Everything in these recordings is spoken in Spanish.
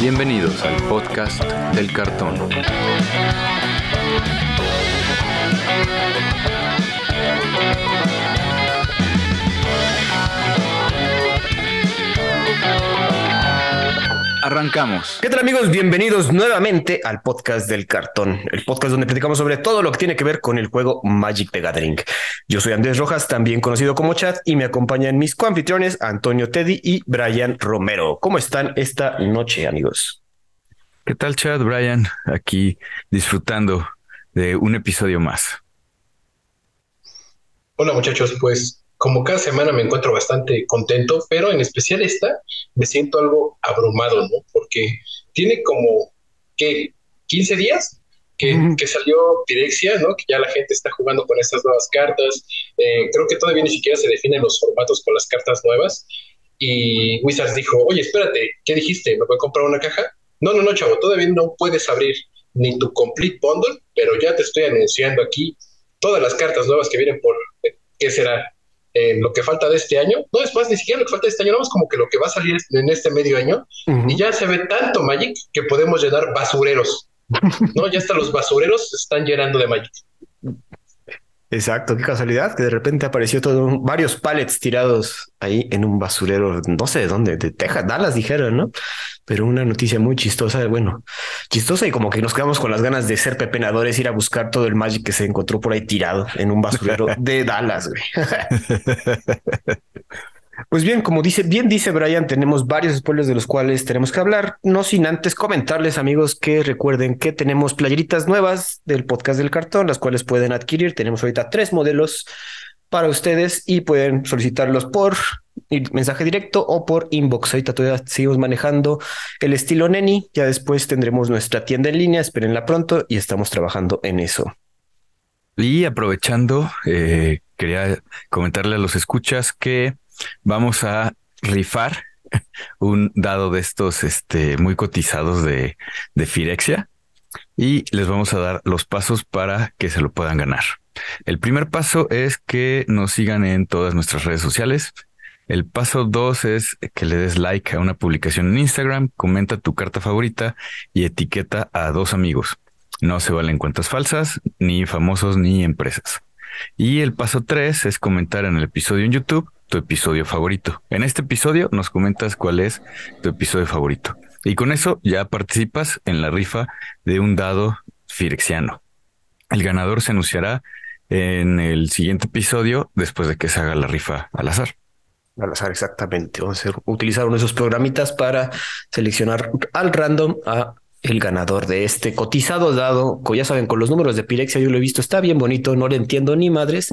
Bienvenidos al podcast del cartón. Arrancamos. ¿Qué tal amigos? Bienvenidos nuevamente al podcast del cartón, el podcast donde platicamos sobre todo lo que tiene que ver con el juego Magic the Gathering. Yo soy Andrés Rojas, también conocido como Chat, y me acompañan mis coanfitriones Antonio Teddy y Brian Romero. ¿Cómo están esta noche, amigos? ¿Qué tal, Chad, Brian? Aquí disfrutando de un episodio más. Hola muchachos, pues como cada semana me encuentro bastante contento, pero en especial esta me siento algo abrumado, ¿no? Porque tiene como, ¿qué? 15 días que, que, salió Pirexia, ¿no? Que ya la gente está jugando con estas nuevas cartas. Eh, creo que todavía ni siquiera se definen los formatos con las cartas nuevas. Y Wizards dijo, oye, espérate, ¿qué dijiste? ¿Me voy a comprar una caja? No, no, no, chavo, todavía no puedes abrir ni tu complete bundle, pero ya te estoy anunciando aquí todas las cartas nuevas que vienen por, ¿qué será? En lo que falta de este año. No es más, ni siquiera lo que falta de este año, no es como que lo que va a salir en este medio año. Y ya se ve tanto Magic que podemos llenar basureros. ¿no? Ya hasta los basureros se están llenando de Magic. Exacto, qué casualidad que de repente apareció todo varios pallets tirados ahí en un basurero, no sé de dónde, de Texas, Dallas dijeron, ¿no? Pero una noticia muy chistosa, bueno, chistosa y como que nos quedamos con las ganas de ser pepenadores, ir a buscar todo el Magic que se encontró por ahí tirado en un basurero de Dallas, güey. Pues bien, como dice, bien dice Brian, tenemos varios spoilers de los cuales tenemos que hablar, no sin antes comentarles, amigos, que recuerden que tenemos playeritas nuevas del podcast del cartón, las cuales pueden adquirir. Tenemos ahorita tres modelos para ustedes y pueden solicitarlos por mensaje directo o por inbox. Ahorita todavía seguimos manejando el estilo Neni, ya después tendremos nuestra tienda en línea, espérenla pronto y estamos trabajando en eso. Y aprovechando, eh, quería comentarle a los escuchas que vamos a rifar un dado de estos este, muy cotizados de, de Firexia y les vamos a dar los pasos para que se lo puedan ganar. El primer paso es que nos sigan en todas nuestras redes sociales. El paso dos es que le des like a una publicación en Instagram, comenta tu carta favorita y etiqueta a dos amigos. No se valen cuentas falsas, ni famosos, ni empresas. Y el paso tres es comentar en el episodio en YouTube tu episodio favorito. En este episodio nos comentas cuál es tu episodio favorito. Y con eso ya participas en la rifa de un dado firexiano. El ganador se anunciará en el siguiente episodio después de que se haga la rifa al azar. Al azar, exactamente. Vamos a utilizar uno de esos programitas para seleccionar al random a el ganador de este cotizado dado, ya saben, con los números de Pirexia yo lo he visto, está bien bonito, no le entiendo ni madres,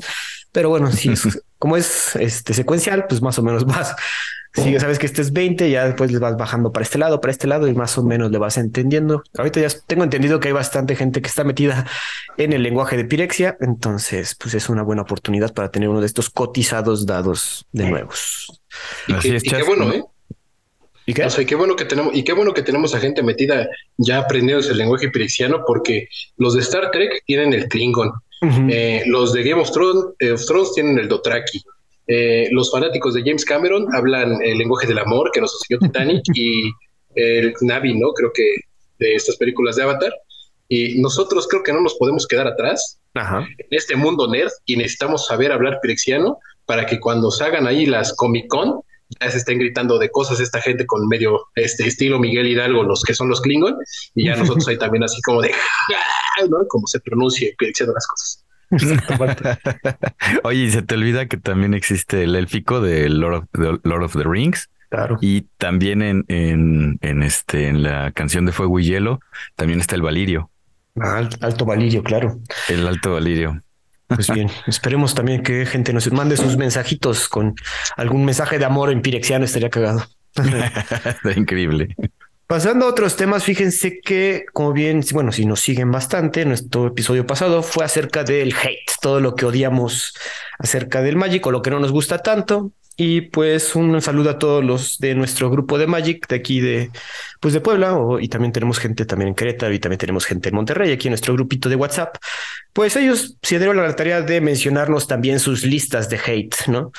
pero bueno, si es, como es este secuencial, pues más o menos vas. Si ya sabes que este es 20, ya después le vas bajando para este lado, para este lado y más o menos le vas entendiendo. Ahorita ya tengo entendido que hay bastante gente que está metida en el lenguaje de Pirexia, entonces pues es una buena oportunidad para tener uno de estos cotizados dados de nuevos. Así es, y qué bueno, ¿eh? ¿Y qué? O sea, qué bueno que tenemos, y qué bueno que tenemos a gente metida ya aprendiendo el lenguaje pirexiano, porque los de Star Trek tienen el Klingon, eh, los de Game of Thrones, eh, tienen el Dothraki. Eh, los fanáticos de James Cameron hablan el lenguaje del amor que nos enseñó Titanic y el Navi, ¿no? Creo que de estas películas de Avatar. Y nosotros creo que no nos podemos quedar atrás en este mundo nerd y necesitamos saber hablar pirexiano para que cuando se hagan ahí las Comic Con ya se estén gritando de cosas esta gente con medio este estilo Miguel Hidalgo, los que son los Klingon, y ya nosotros ahí también así como de, ¿no? Como se pronuncie diciendo las cosas. Oye, y se te olvida que también existe el élfico de Lord of, Lord of the Rings. Claro. Y también en, en, en, este, en la canción de Fuego y Hielo, también está el Valirio. Ah, alto Valirio, claro. El Alto Valirio. Pues bien, esperemos también que gente nos mande sus mensajitos con algún mensaje de amor en pirexiano, estaría cagado. Está increíble. Pasando a otros temas, fíjense que, como bien, bueno, si nos siguen bastante, nuestro episodio pasado fue acerca del hate, todo lo que odiamos acerca del Magic o lo que no nos gusta tanto. Y pues un saludo a todos los de nuestro grupo de Magic de aquí de, pues de Puebla, y también tenemos gente también en Querétaro y también tenemos gente en Monterrey, aquí en nuestro grupito de WhatsApp. Pues ellos se dieron la tarea de mencionarnos también sus listas de hate, ¿no?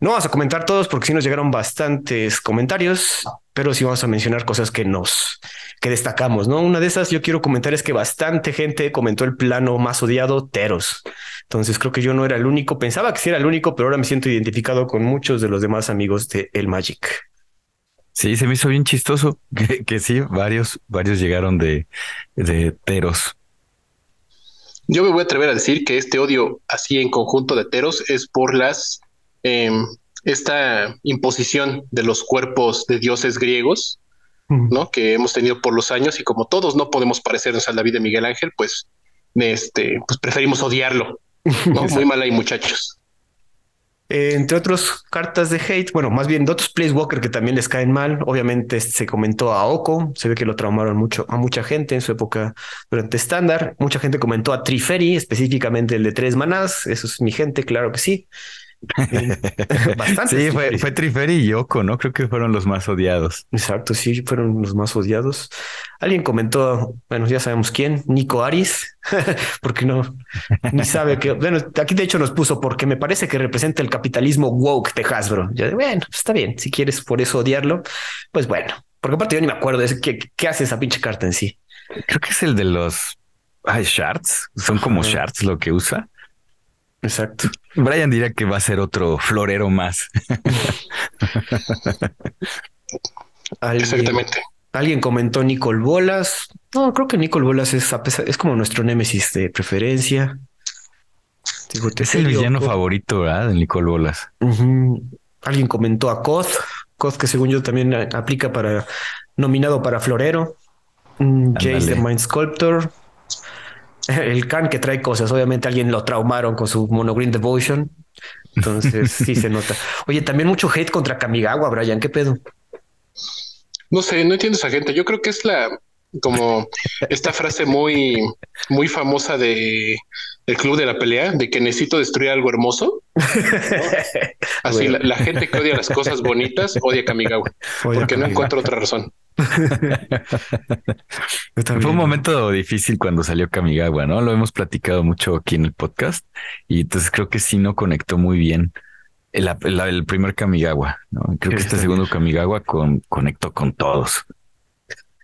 No vamos a comentar todos porque sí nos llegaron bastantes comentarios, pero sí vamos a mencionar cosas que nos, que destacamos, ¿no? Una de esas yo quiero comentar es que bastante gente comentó el plano más odiado, Teros. Entonces creo que yo no era el único, pensaba que sí era el único, pero ahora me siento identificado con muchos de los demás amigos de El Magic. Sí, se me hizo bien chistoso que, que sí, varios, varios llegaron de, de Teros. Yo me voy a atrever a decir que este odio así en conjunto de Teros es por las em, esta imposición de los cuerpos de dioses griegos, ¿no? Que hemos tenido por los años y como todos no podemos parecernos a la vida de Miguel Ángel, pues, este, pues preferimos odiarlo. Muy mal ahí, muchachos. Eh, entre otros cartas de hate, bueno, más bien de otros Walker que también les caen mal. Obviamente se comentó a Oko, se ve que lo traumaron mucho a mucha gente en su época durante estándar. Mucha gente comentó a Triferi, específicamente el de tres manás. Eso es mi gente, claro que sí. Bastante. Sí, fue, fue Triferi y Yoko, ¿no? Creo que fueron los más odiados. Exacto, sí, fueron los más odiados. Alguien comentó, bueno, ya sabemos quién, Nico Aris, porque no, ni sabe que, bueno, aquí de hecho nos puso porque me parece que representa el capitalismo woke de Hasbro. Yo, bueno, pues está bien, si quieres por eso odiarlo, pues bueno, porque aparte yo ni me acuerdo de qué, qué hace esa pinche carta en sí. Creo que es el de los Ay, shards, son como shards lo que usa. Exacto. Brian diría que va a ser otro florero más. Exactamente. Alguien comentó Nicole Bolas. No, creo que Nicole Bolas es, es como nuestro némesis de preferencia. es el villano favorito ¿verdad? de Nicole Bolas. Alguien comentó a Koth. Koth, que según yo también aplica para nominado para Florero. Mm, Jace the Mind Sculptor. El Khan que trae cosas. Obviamente alguien lo traumaron con su Monogreen Devotion. Entonces sí se nota. Oye, también mucho hate contra Kamigawa, Brian. ¿Qué pedo? No sé, no entiendo esa gente. Yo creo que es la como esta frase muy, muy famosa de el club de la pelea, de que necesito destruir algo hermoso. Así la, gente que odia las cosas bonitas odia a Kamigawa, porque no encuentro otra razón. Fue un momento difícil cuando salió Kamigawa, ¿no? Lo hemos platicado mucho aquí en el podcast y entonces creo que sí no conectó muy bien el, el, primer Kamigawa, ¿no? Creo que este segundo Kamigawa con, conectó con todos.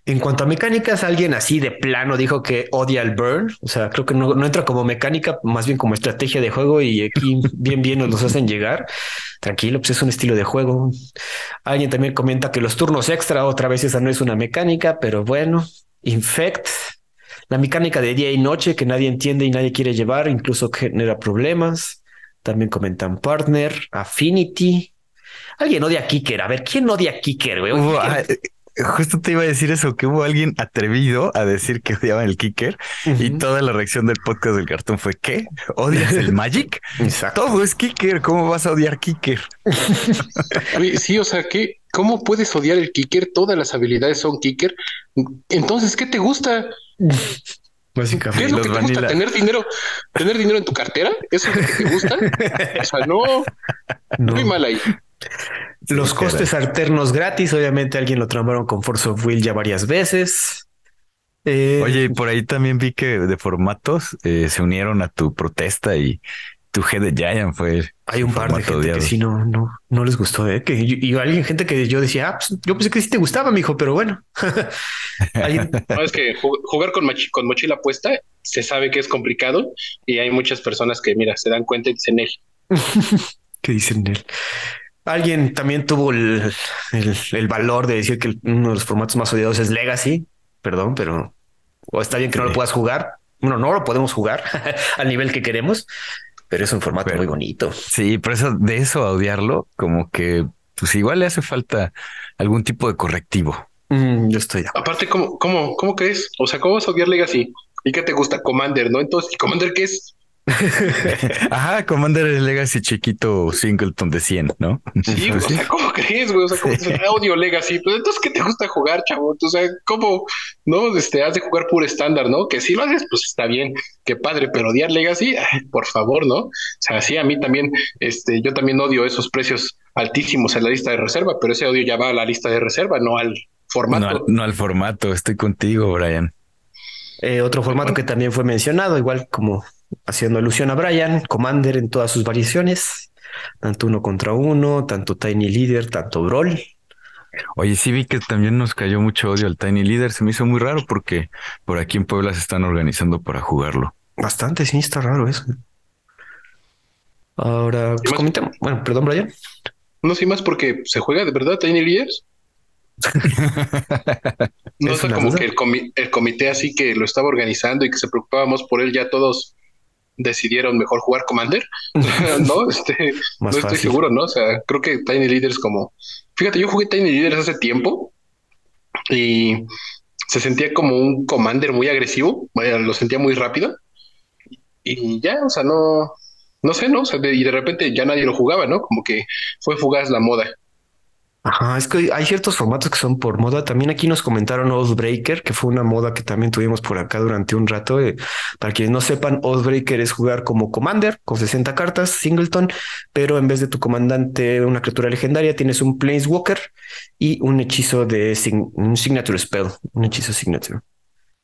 En cuanto a mecánicas, alguien así de plano dijo que odia el burn. O sea, creo que no, no entra como mecánica, más bien como estrategia de juego y aquí bien, bien nos los hacen llegar. Tranquilo, pues es un estilo de juego. Alguien también comenta que los turnos extra, otra vez esa no es una mecánica, pero bueno. Infect, la mecánica de día y noche que nadie entiende y nadie quiere llevar, incluso genera problemas. También comentan partner, affinity. Alguien odia a Kicker. A ver, ¿quién odia a Kicker? Güey? Justo te iba a decir eso, que hubo alguien atrevido a decir que odiaba el kicker y toda la reacción del podcast del cartón fue ¿qué? ¿Odias el Magic? Todo es kicker, ¿cómo vas a odiar kicker? sí, o sea, ¿qué? ¿cómo puedes odiar el kicker? Todas las habilidades son kicker. Entonces, ¿qué te gusta? Básicamente. ¿Qué es lo que te gusta? ¿Tener dinero, ¿Tener dinero en tu cartera? ¿Eso es lo que te gusta? O sea, no, no. muy mal ahí. Los costes alternos gratis, obviamente alguien lo tramaron con Force of Will ya varias veces. Eh, Oye, por ahí también vi que de formatos eh, se unieron a tu protesta y tu Head de Giant fue. Hay un par de gente que sí no, no, no les gustó, ¿eh? Que y alguien, gente que yo decía, ah, pues, yo pensé que sí te gustaba, mijo, pero bueno. no, es que jugar con, con mochila puesta se sabe que es complicado y hay muchas personas que, mira, se dan cuenta y dicen él. ¿Qué dicen él? Alguien también tuvo el, valor de decir que uno de los formatos más odiados es Legacy. Perdón, pero o está bien que no lo puedas jugar. Bueno, no lo podemos jugar al nivel que queremos, pero es un formato muy bonito. Sí, pero eso, de eso a odiarlo, como que pues igual le hace falta algún tipo de correctivo. Mm, yo estoy. Aparte, ¿cómo, cómo, cómo crees? O sea, ¿cómo vas a odiar Legacy? ¿Y qué te gusta? Commander, ¿no? Entonces, ¿Commander qué es? Ajá, Commander Legacy chiquito Singleton de 100, ¿no? Sí, o sea, ¿cómo crees, güey? O sea, ¿cómo odio Legacy? Pues entonces, ¿qué te gusta jugar, chavo? O sea, ¿cómo? No, este, has de jugar puro estándar, ¿no? Que si lo haces, pues está bien, qué padre, pero odiar Legacy, por favor, ¿no? O sea, sí, a mí también, este, yo también odio esos precios altísimos en la lista de reserva, pero ese odio ya va a la lista de reserva, no al formato. No al, formato, estoy contigo, Brian. Eh, otro formato que también fue mencionado, igual como haciendo alusión a Brian, Commander en todas sus variaciones, tanto uno contra uno, tanto Tiny Leader, tanto Brawl. Oye, sí vi que también nos cayó mucho odio al Tiny Leader. Se me hizo muy raro porque por aquí en Puebla se están organizando para jugarlo. Bastante, sí, está raro eso. Ahora, pues comentemos. Bueno, perdón, Brian. No sé más porque se juega de verdad Tiny Leaders. no sé, como que el, el, comité así que lo estaba organizando y que se preocupábamos por él, ya todos decidieron mejor jugar Commander. no, este, no estoy seguro, ¿no? O sea, creo que Tiny Leaders como... Fíjate, yo jugué Tiny Leaders hace tiempo y se sentía como un Commander muy agresivo, lo sentía muy rápido y ya, o sea, no, no sé, ¿no? O sea, y de repente ya nadie lo jugaba, ¿no? Como que fue fugaz la moda. Ajá, es que hay ciertos formatos que son por moda. También aquí nos comentaron Oathbreaker, que fue una moda que también tuvimos por acá durante un rato. Eh, para quienes no sepan, Oathbreaker es jugar como Commander con 60 cartas, Singleton, pero en vez de tu comandante, una criatura legendaria, tienes un Planeswalker y un hechizo de un Signature Spell, un hechizo Signature.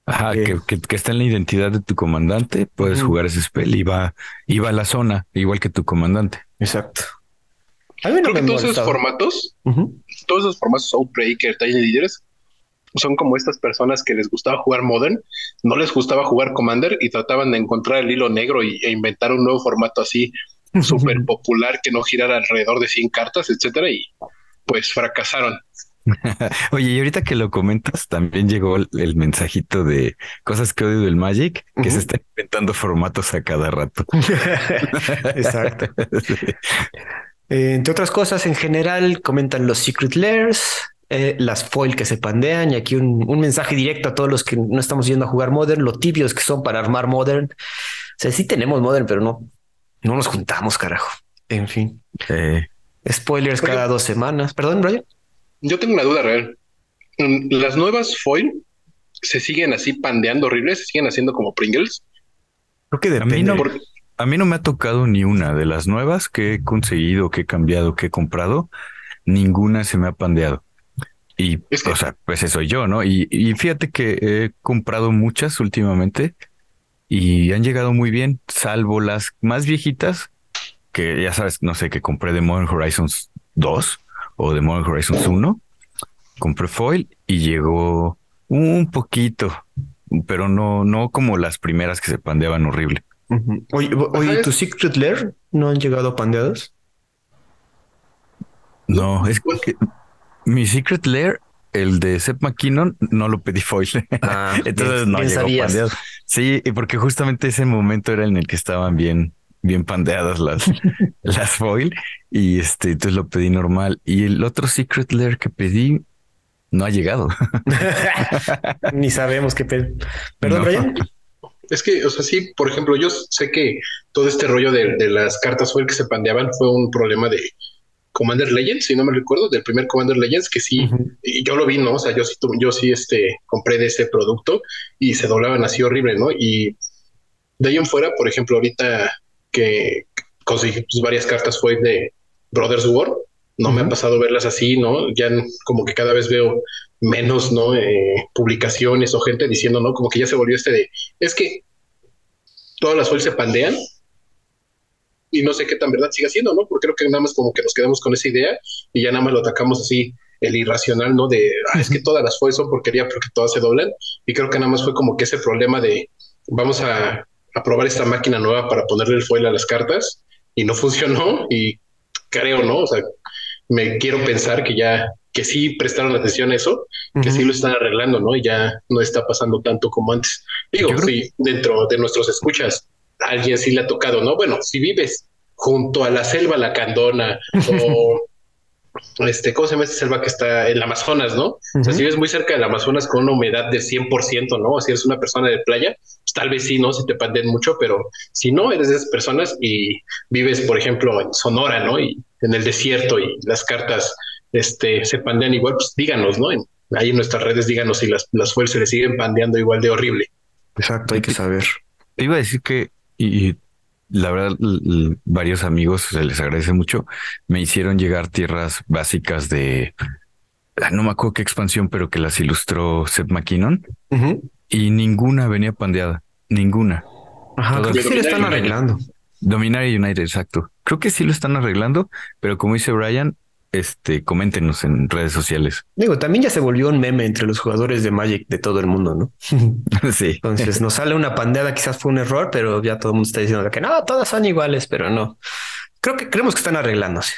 Ajá, eh, que, que, está en la identidad de tu comandante, puedes jugar ese spell y va, y va a la zona, igual que tu comandante. Exacto. Creo que todos esos formatos, todos esos formatos Outbreaker, Tiny Leaders, son como estas personas que les gustaba jugar Modern, no les gustaba jugar Commander y trataban de encontrar el hilo negro y, e inventar un nuevo formato así súper popular que no girara alrededor de 100 cartas, etcétera, y pues fracasaron. Oye, y ahorita que lo comentas, también llegó el, mensajito de cosas que odio del Magic, que se están inventando formatos a cada rato. Exacto. Eh, entre otras cosas, en general, comentan los Secret Layers, eh, las foil que se pandean, y aquí un, mensaje directo a todos los que no estamos yendo a jugar Modern, lo tibios que son para armar Modern. O sea, sí tenemos Modern, pero no, no nos juntamos, carajo. En fin. Spoilers cada dos semanas. Perdón, Brian. Yo tengo una duda real. Mm, las nuevas foil se siguen así pandeando horribles, se siguen haciendo como Pringles. Creo que depende. A mí no me ha tocado ni una de las nuevas que he conseguido, que he cambiado, que he comprado. Ninguna se me ha pandeado. Y, o sea, pues eso soy yo, ¿no? Y, fíjate que he comprado muchas últimamente y han llegado muy bien, salvo las más viejitas, que ya sabes, no sé, que compré de Modern Horizons 2 o de Modern Horizons 1. Compré foil y llegó un poquito, pero no, no como las primeras que se pandeaban horrible. Oye, ¿tu Secret Lair no han llegado pandeados? No, es que mi Secret Lair, el de Seth McKinnon, no lo pedí foil. Ah, Entonces no llegó pandeado. Sí, porque justamente ese momento era en el que estaban bien, bien pandeadas las, las foil y este, entonces lo pedí normal. Y el otro Secret Lair que pedí no ha llegado. Ni sabemos qué pedir. Perdón, Brian. Es que, o sea, sí, por ejemplo, yo sé que todo este rollo de, las cartas fue el que se pandeaban fue un problema de Commander Legends, si no me recuerdo, del primer Commander Legends, que sí, y yo lo vi, ¿no? O sea, yo sí, yo sí este, compré de ese producto y se doblaban así horrible, ¿no? Y de ahí en fuera, por ejemplo, ahorita que conseguí pues, varias cartas fue de Brothers War, no me ha pasado verlas así, ¿no? Ya como que cada vez veo menos, ¿no? Eh, publicaciones o gente diciendo, ¿no? Como que ya se volvió este de, es que todas las foils se pandean y no sé qué tan verdad siga siendo, ¿no? Porque creo que nada más como que nos quedamos con esa idea y ya nada más lo atacamos así, el irracional, ¿no? De, ah, es que todas las foils son porquería porque todas se doblan y creo que nada más fue como que ese problema de, vamos a, a probar esta máquina nueva para ponerle el foil a las cartas y no funcionó y creo, ¿no? O sea, me quiero pensar que ya que sí prestaron atención a eso, que sí lo están arreglando, ¿no? Y ya no está pasando tanto como antes. Digo, sí, dentro de nuestros escuchas, alguien sí le ha tocado, ¿no? Bueno, si vives junto a la selva la candona o este, ¿cómo se llama esta selva que está en el Amazonas, no? O sea, si vives muy cerca del Amazonas con una humedad de 100%, ¿no? Si eres una persona de playa, pues tal vez sí, ¿no? Si te panden mucho, pero si no eres de esas personas y vives, por ejemplo, en Sonora, ¿no? Y en el desierto y las cartas este, se pandean igual, pues díganos, ¿no? ahí en nuestras redes díganos si las, las fuerzas le siguen pandeando igual de horrible. Exacto, hay que saber. Iba a decir que, y la verdad, varios amigos, se les agradece mucho, me hicieron llegar tierras básicas de, ah, no me acuerdo qué expansión, pero que las ilustró Seth McKinnon, y ninguna venía pandeada, ninguna. Ajá, creo que sí lo están arreglando. Dominar United, exacto. Creo que sí lo están arreglando, pero como dice Brian, este, coméntenos en redes sociales. Digo, también ya se volvió un meme entre los jugadores de Magic de todo el mundo, ¿no? sí. Entonces nos sale una pandeada, quizás fue un error, pero ya todo el mundo está diciendo que no, todas son iguales, pero no. Creo que creemos que están arreglándose.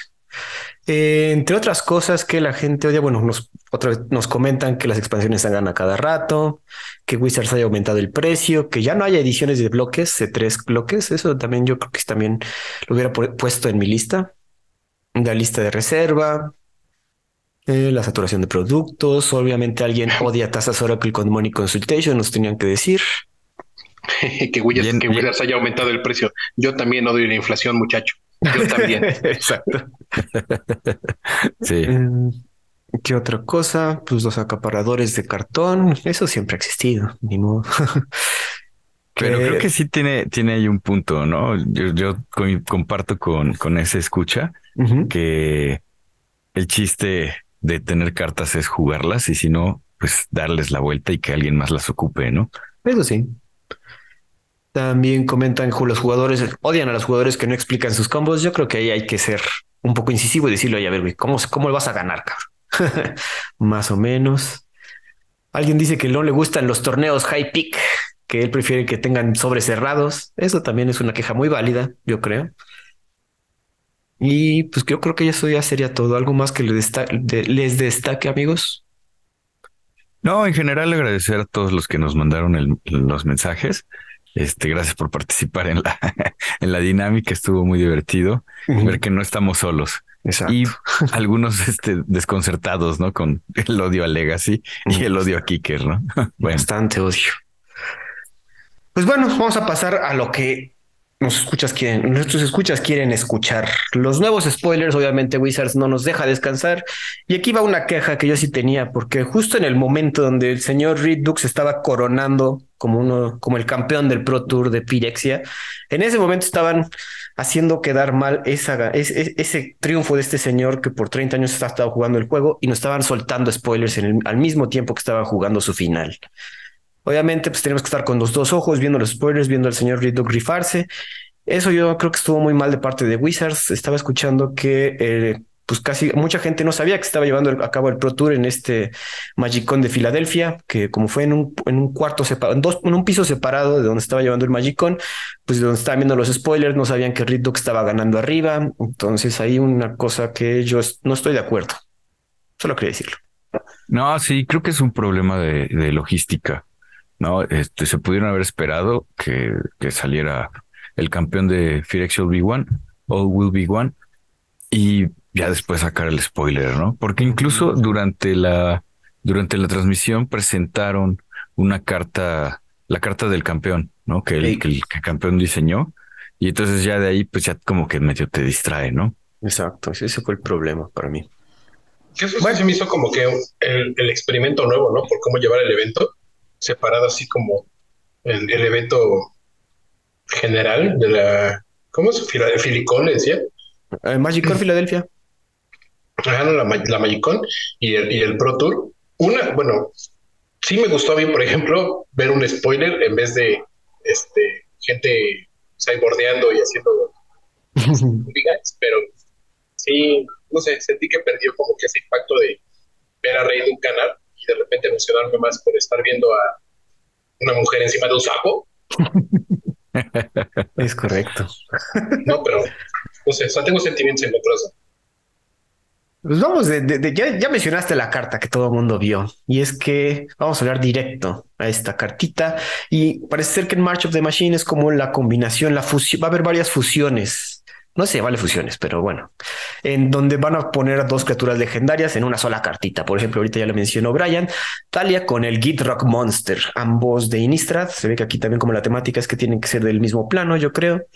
Eh, entre otras cosas que la gente odia, bueno, nos, otra vez nos comentan que las expansiones salgan a cada rato, que Wizards haya aumentado el precio, que ya no haya ediciones de bloques, de tres bloques. Eso también yo creo que también lo hubiera puesto en mi lista. La lista de reserva, eh, la saturación de productos. Obviamente alguien odia tasas Oracle con Money Consultation, nos tenían que decir. que Wizards haya aumentado el precio. Yo también odio la inflación, muchacho. Yo también. Exacto. sí. Eh, ¿Qué otra cosa? Pues los acaparadores de cartón. Eso siempre ha existido, ni modo. Pero creo que sí tiene, tiene ahí un punto, ¿no? Yo, yo comparto con, con ese escucha que el chiste de tener cartas es jugarlas y si no, pues darles la vuelta y que alguien más las ocupe, ¿no? Eso sí. También comentan los jugadores odian a los jugadores que no explican sus combos. Yo creo que ahí hay que ser un poco incisivo y decirlo, a ver, güey, ¿cómo, cómo vas a ganar, cabrón? Más o menos. Alguien dice que no le gustan los torneos high pick, que él prefiere que tengan sobres cerrados. Eso también es una queja muy válida, yo creo. Y pues yo creo que eso ya sería todo. ¿Algo más que les, les destaque, amigos? No, en general agradecer a todos los que nos mandaron los mensajes. Este, gracias por participar en la, en la dinámica, estuvo muy divertido ver que no estamos solos. Y algunos este, desconcertados, ¿no? Con el odio a Legacy y el odio a Kicker, ¿no? Bastante odio. Pues bueno, vamos a pasar a lo que nos escuchas quieren, nuestros escuchas quieren escuchar. Los nuevos spoilers, obviamente Wizards no nos deja descansar. Y aquí va una queja que yo sí tenía, porque justo en el momento donde el señor Reed Dux estaba coronando como uno, como el campeón del Pro Tour de Pirexia, en ese momento estaban haciendo quedar mal esa, ese, ese triunfo de este señor que por 30 años ha estado jugando el juego y nos estaban soltando spoilers al mismo tiempo que estaba jugando su final. Obviamente, pues tenemos que estar con los dos ojos, viendo los spoilers, viendo al señor Riddle grifarse. Eso yo creo que estuvo muy mal de parte de Wizards. Estaba escuchando que eh, pues casi mucha gente no sabía que estaba llevando a cabo el Pro Tour en este Magicon de Filadelfia, que como fue en un, en un cuarto separado, en, dos, en un piso separado de donde estaba llevando el Magicon, pues de donde estaban viendo los spoilers, no sabían que Riddle estaba ganando arriba. Entonces hay una cosa que yo no estoy de acuerdo. Solo quería decirlo. No, sí, creo que es un problema de logística. ¿No? Este, se pudieron haber esperado que, que saliera el campeón de Firexio Be One, All Will Be One, y ya después sacar el spoiler, ¿no? Porque incluso durante la, durante la transmisión presentaron una carta, la carta del campeón, ¿no? Que el, que el, campeón diseñó, y entonces ya de ahí, pues ya como que medio te distrae, ¿no? Exacto, ese fue el problema para mí. eso bueno. se me hizo como que el, el, experimento nuevo, ¿no? Por cómo llevar el evento separado así como el, el evento general de la, ¿cómo es? Filicón, le decía. Eh, Magicon Filadelfia. Ajá, no, la, la Magicon y el, y el Pro Tour. Una, bueno, sí me gustó a mí, por ejemplo, ver un spoiler en vez de este gente cybordeando y haciendo pero sí, no sé, sentí que perdió como que ese impacto de ver a Rey de un canal y de repente emocionarme más por estar viendo a una mujer encima de un sapo. es correcto. No, pero no sé, o sea, tengo sentimientos encontrados. Pues vamos, de, de, de, ya, ya, mencionaste la carta que todo el mundo vio, y es que vamos a hablar directo a esta cartita, y parece ser que en March of the Machine es como la combinación, la fusión, va a haber varias fusiones no sé, vale fusiones, pero bueno, en donde van a poner dos criaturas legendarias en una sola cartita. Por ejemplo, ahorita ya lo mencionó Brian, Talia con el Git Rock Monster, ambos de Innistrad. Se ve que aquí también como la temática es que tienen que ser del mismo plano, yo creo.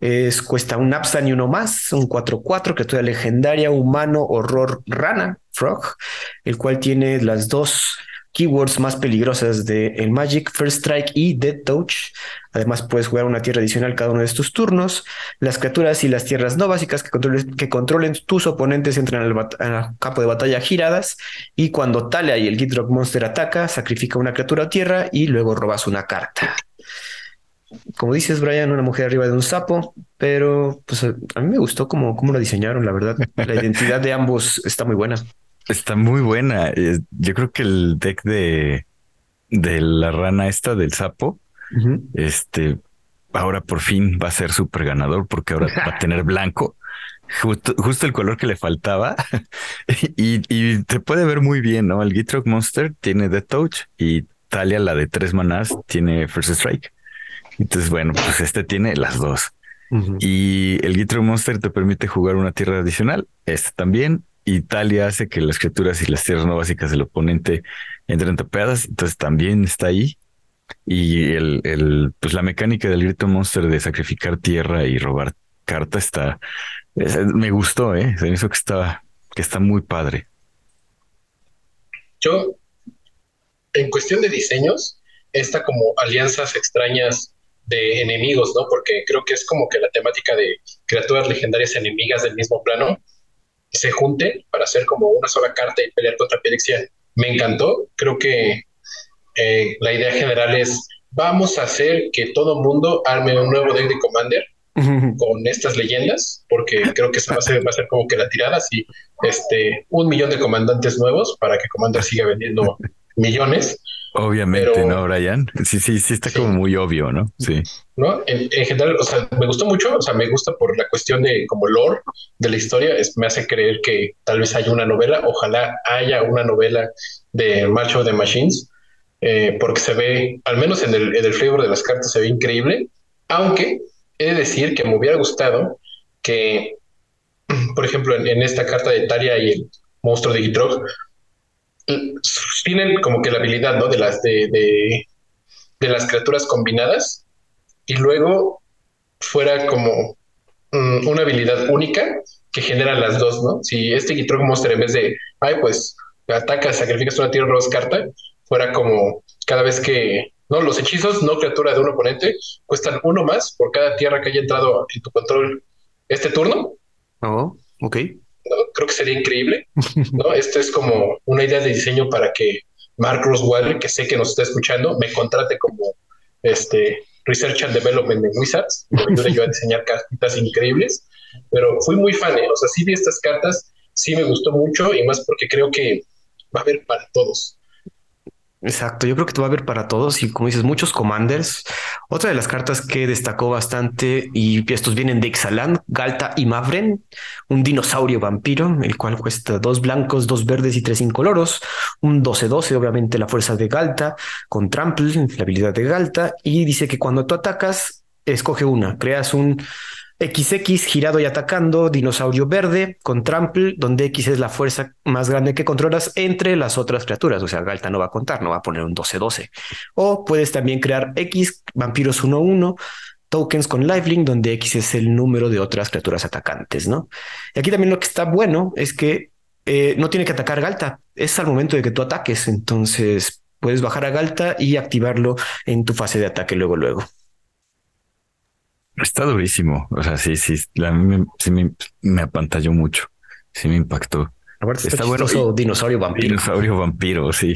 Es, cuesta un Absan y uno más, un 4-4, criatura legendaria, humano, horror, rana, frog, el cual tiene las dos keywords más peligrosas de el Magic, First Strike y Dead Touch. Además, puedes jugar una tierra adicional cada uno de estos turnos. Las criaturas y las tierras no básicas que controlen, que controlen tus oponentes entran al, al, campo de batalla giradas. Y cuando Talia y el Gitrock Monster ataca, sacrifica una criatura o tierra y luego robas una carta. como dices, Brian, una mujer arriba de un sapo, pero pues a mí me gustó cómo, cómo lo diseñaron, la verdad. La identidad de ambos está muy buena. Está muy buena. Yo creo que el deck de, de la rana esta del sapo, este, ahora por fin va a ser súper ganador porque ahora va a tener blanco. Justo, justo, el color que le faltaba y, y te puede ver muy bien, ¿no? El Gitrock Monster tiene Death Touch y Talia, la de tres manás, tiene First Strike. Entonces, bueno, pues este tiene las dos. Y el Gitrock Monster te permite jugar una tierra adicional, este también. Italia hace que las criaturas y las tierras no básicas del oponente entren tapeadas, entonces también está ahí. Y el, el, pues la mecánica del grito monster de sacrificar tierra y robar carta está, me gustó, eh. Se me hizo que está, que está muy padre. Yo, en cuestión de diseños, esta como alianzas extrañas de enemigos, ¿no? Porque creo que es como que la temática de criaturas legendarias enemigas del mismo plano se junten para hacer como una sola carta y pelear contra Pyrexia. Me encantó. Creo que eh, la idea general es vamos a hacer que todo mundo arme un nuevo deck de Commander con estas leyendas, porque creo que esa va a ser, va a ser como que la tirada, así, este, un millón de comandantes nuevos para que Commander siga vendiendo millones. Obviamente, ¿no, Brian? Sí, sí, sí, está como muy obvio, ¿no? Sí. ¿No? En, general, o sea, me gustó mucho, o sea, me gusta por la cuestión de como lore de la historia, es, me hace creer que tal vez haya una novela, ojalá haya una novela de March of the Machines, eh, porque se ve, al menos en el, en el flavor de las cartas, se ve increíble, aunque he de decir que me hubiera gustado que, por ejemplo, en, esta carta de Taria y el monstruo de Gitrog, tienen como que la habilidad, ¿no? De las de, de, las criaturas combinadas y luego fuera como mm, una habilidad única que generan las dos, ¿no? Si este Gitrog Monster en vez de, ay, pues atacas, sacrificas una tierra, robas carta, fuera como cada vez que, no, los hechizos, no criatura de un oponente, cuestan uno más por cada tierra que haya entrado en tu control este turno. Oh, ok creo que sería increíble. ¿no? Esto es como una idea de diseño para que Mark Roswell, que sé que nos está escuchando, me contrate como este Research and Development en Wizards. Me ayude yo a diseñar cartas increíbles. Pero fui muy fan, ¿eh? o sea, sí vi estas cartas, sí me gustó mucho y más porque creo que va a haber para todos. Exacto, yo creo que te va a ver para todos y como dices, muchos commanders. Otra de las cartas que destacó bastante y estos vienen de Ixalan, Galta y Mavren, un dinosaurio vampiro, el cual cuesta dos blancos, dos verdes y tres incoloros, un 12-12, obviamente la fuerza de Galta, con trample, la habilidad de Galta, y dice que cuando tú atacas, escoge una, creas un XX girado y atacando, dinosaurio verde con trample, donde X es la fuerza más grande que controlas entre las otras criaturas. O sea, Galta no va a contar, no va a poner un 12-12. O puedes también crear X, vampiros 1-1, tokens con lifelink, donde X es el número de otras criaturas atacantes, ¿no? Y aquí también lo que está bueno es que eh, no tiene que atacar Galta, es al momento de que tú ataques. Entonces puedes bajar a Galta y activarlo en tu fase de ataque luego, luego. Está durísimo. O sea, sí, sí, a mí me, sí me, apantalló mucho. Sí me impactó. está, bueno. dinosaurio vampiro. Dinosaurio vampiro, sí.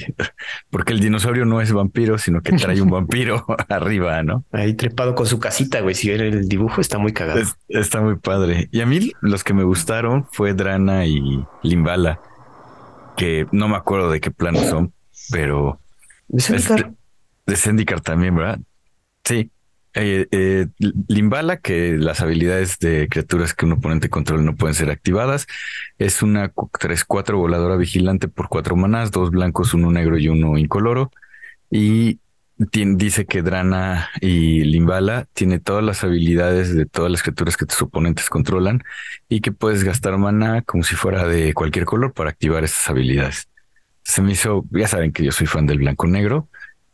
Porque el dinosaurio no es vampiro, sino que trae un vampiro arriba, ¿no? Ahí trepado con su casita, güey. Si ven el dibujo, está muy cagado. está muy padre. Y a mí los que me gustaron fue Drana y Limbala, que no me acuerdo de qué planos son, pero. De Zendikar. de Zendikar también, ¿verdad? Sí. Eh, eh, Limbala, que las habilidades de criaturas que un oponente controla no pueden ser activadas, es una 3-4 voladora vigilante por 4 manás, dos blancos, uno negro y uno incoloro. Y dice que Drana y Limbala tiene todas las habilidades de todas las criaturas que tus oponentes controlan y que puedes gastar mana como si fuera de cualquier color para activar esas habilidades. Se me hizo, ya saben que yo soy fan del blanco negro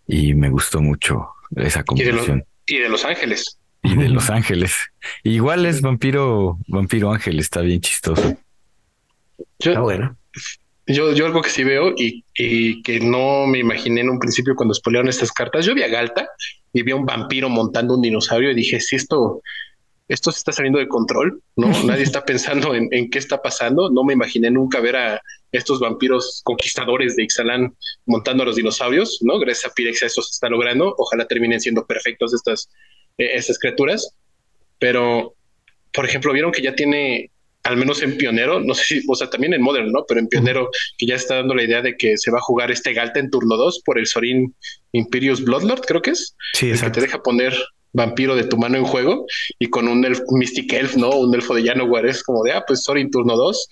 y me gustó mucho esa combinación. Y de Los Ángeles. Y de Los Ángeles. Igual es vampiro, vampiro ángel, está bien chistoso. Yo, ah, bueno. Yo, yo algo que sí veo y, que no me imaginé en un principio cuando spoilearon estas cartas, yo vi a Galta y vi a un vampiro montando un dinosaurio y dije, si esto, esto se está saliendo de control, ¿no? Nadie está pensando en, en, qué está pasando. No me imaginé nunca ver a estos vampiros conquistadores de Ixalan montando a los dinosaurios, ¿no? Gracias a Pirexia eso se está logrando. Ojalá terminen siendo perfectos estas eh, esas criaturas. Pero, por ejemplo, vieron que ya tiene, al menos en Pionero, no sé si, o sea, también en Modern, ¿no? Pero en Pionero, que ya está dando la idea de que se va a jugar este Galta en turno 2 por el Sorin Imperius Bloodlord, creo que es. Sí, el que te deja poner vampiro de tu mano en juego y con un elf, Mystic Elf, ¿no? Un elfo de Janowar es como de, ah, pues Sorin turno 2,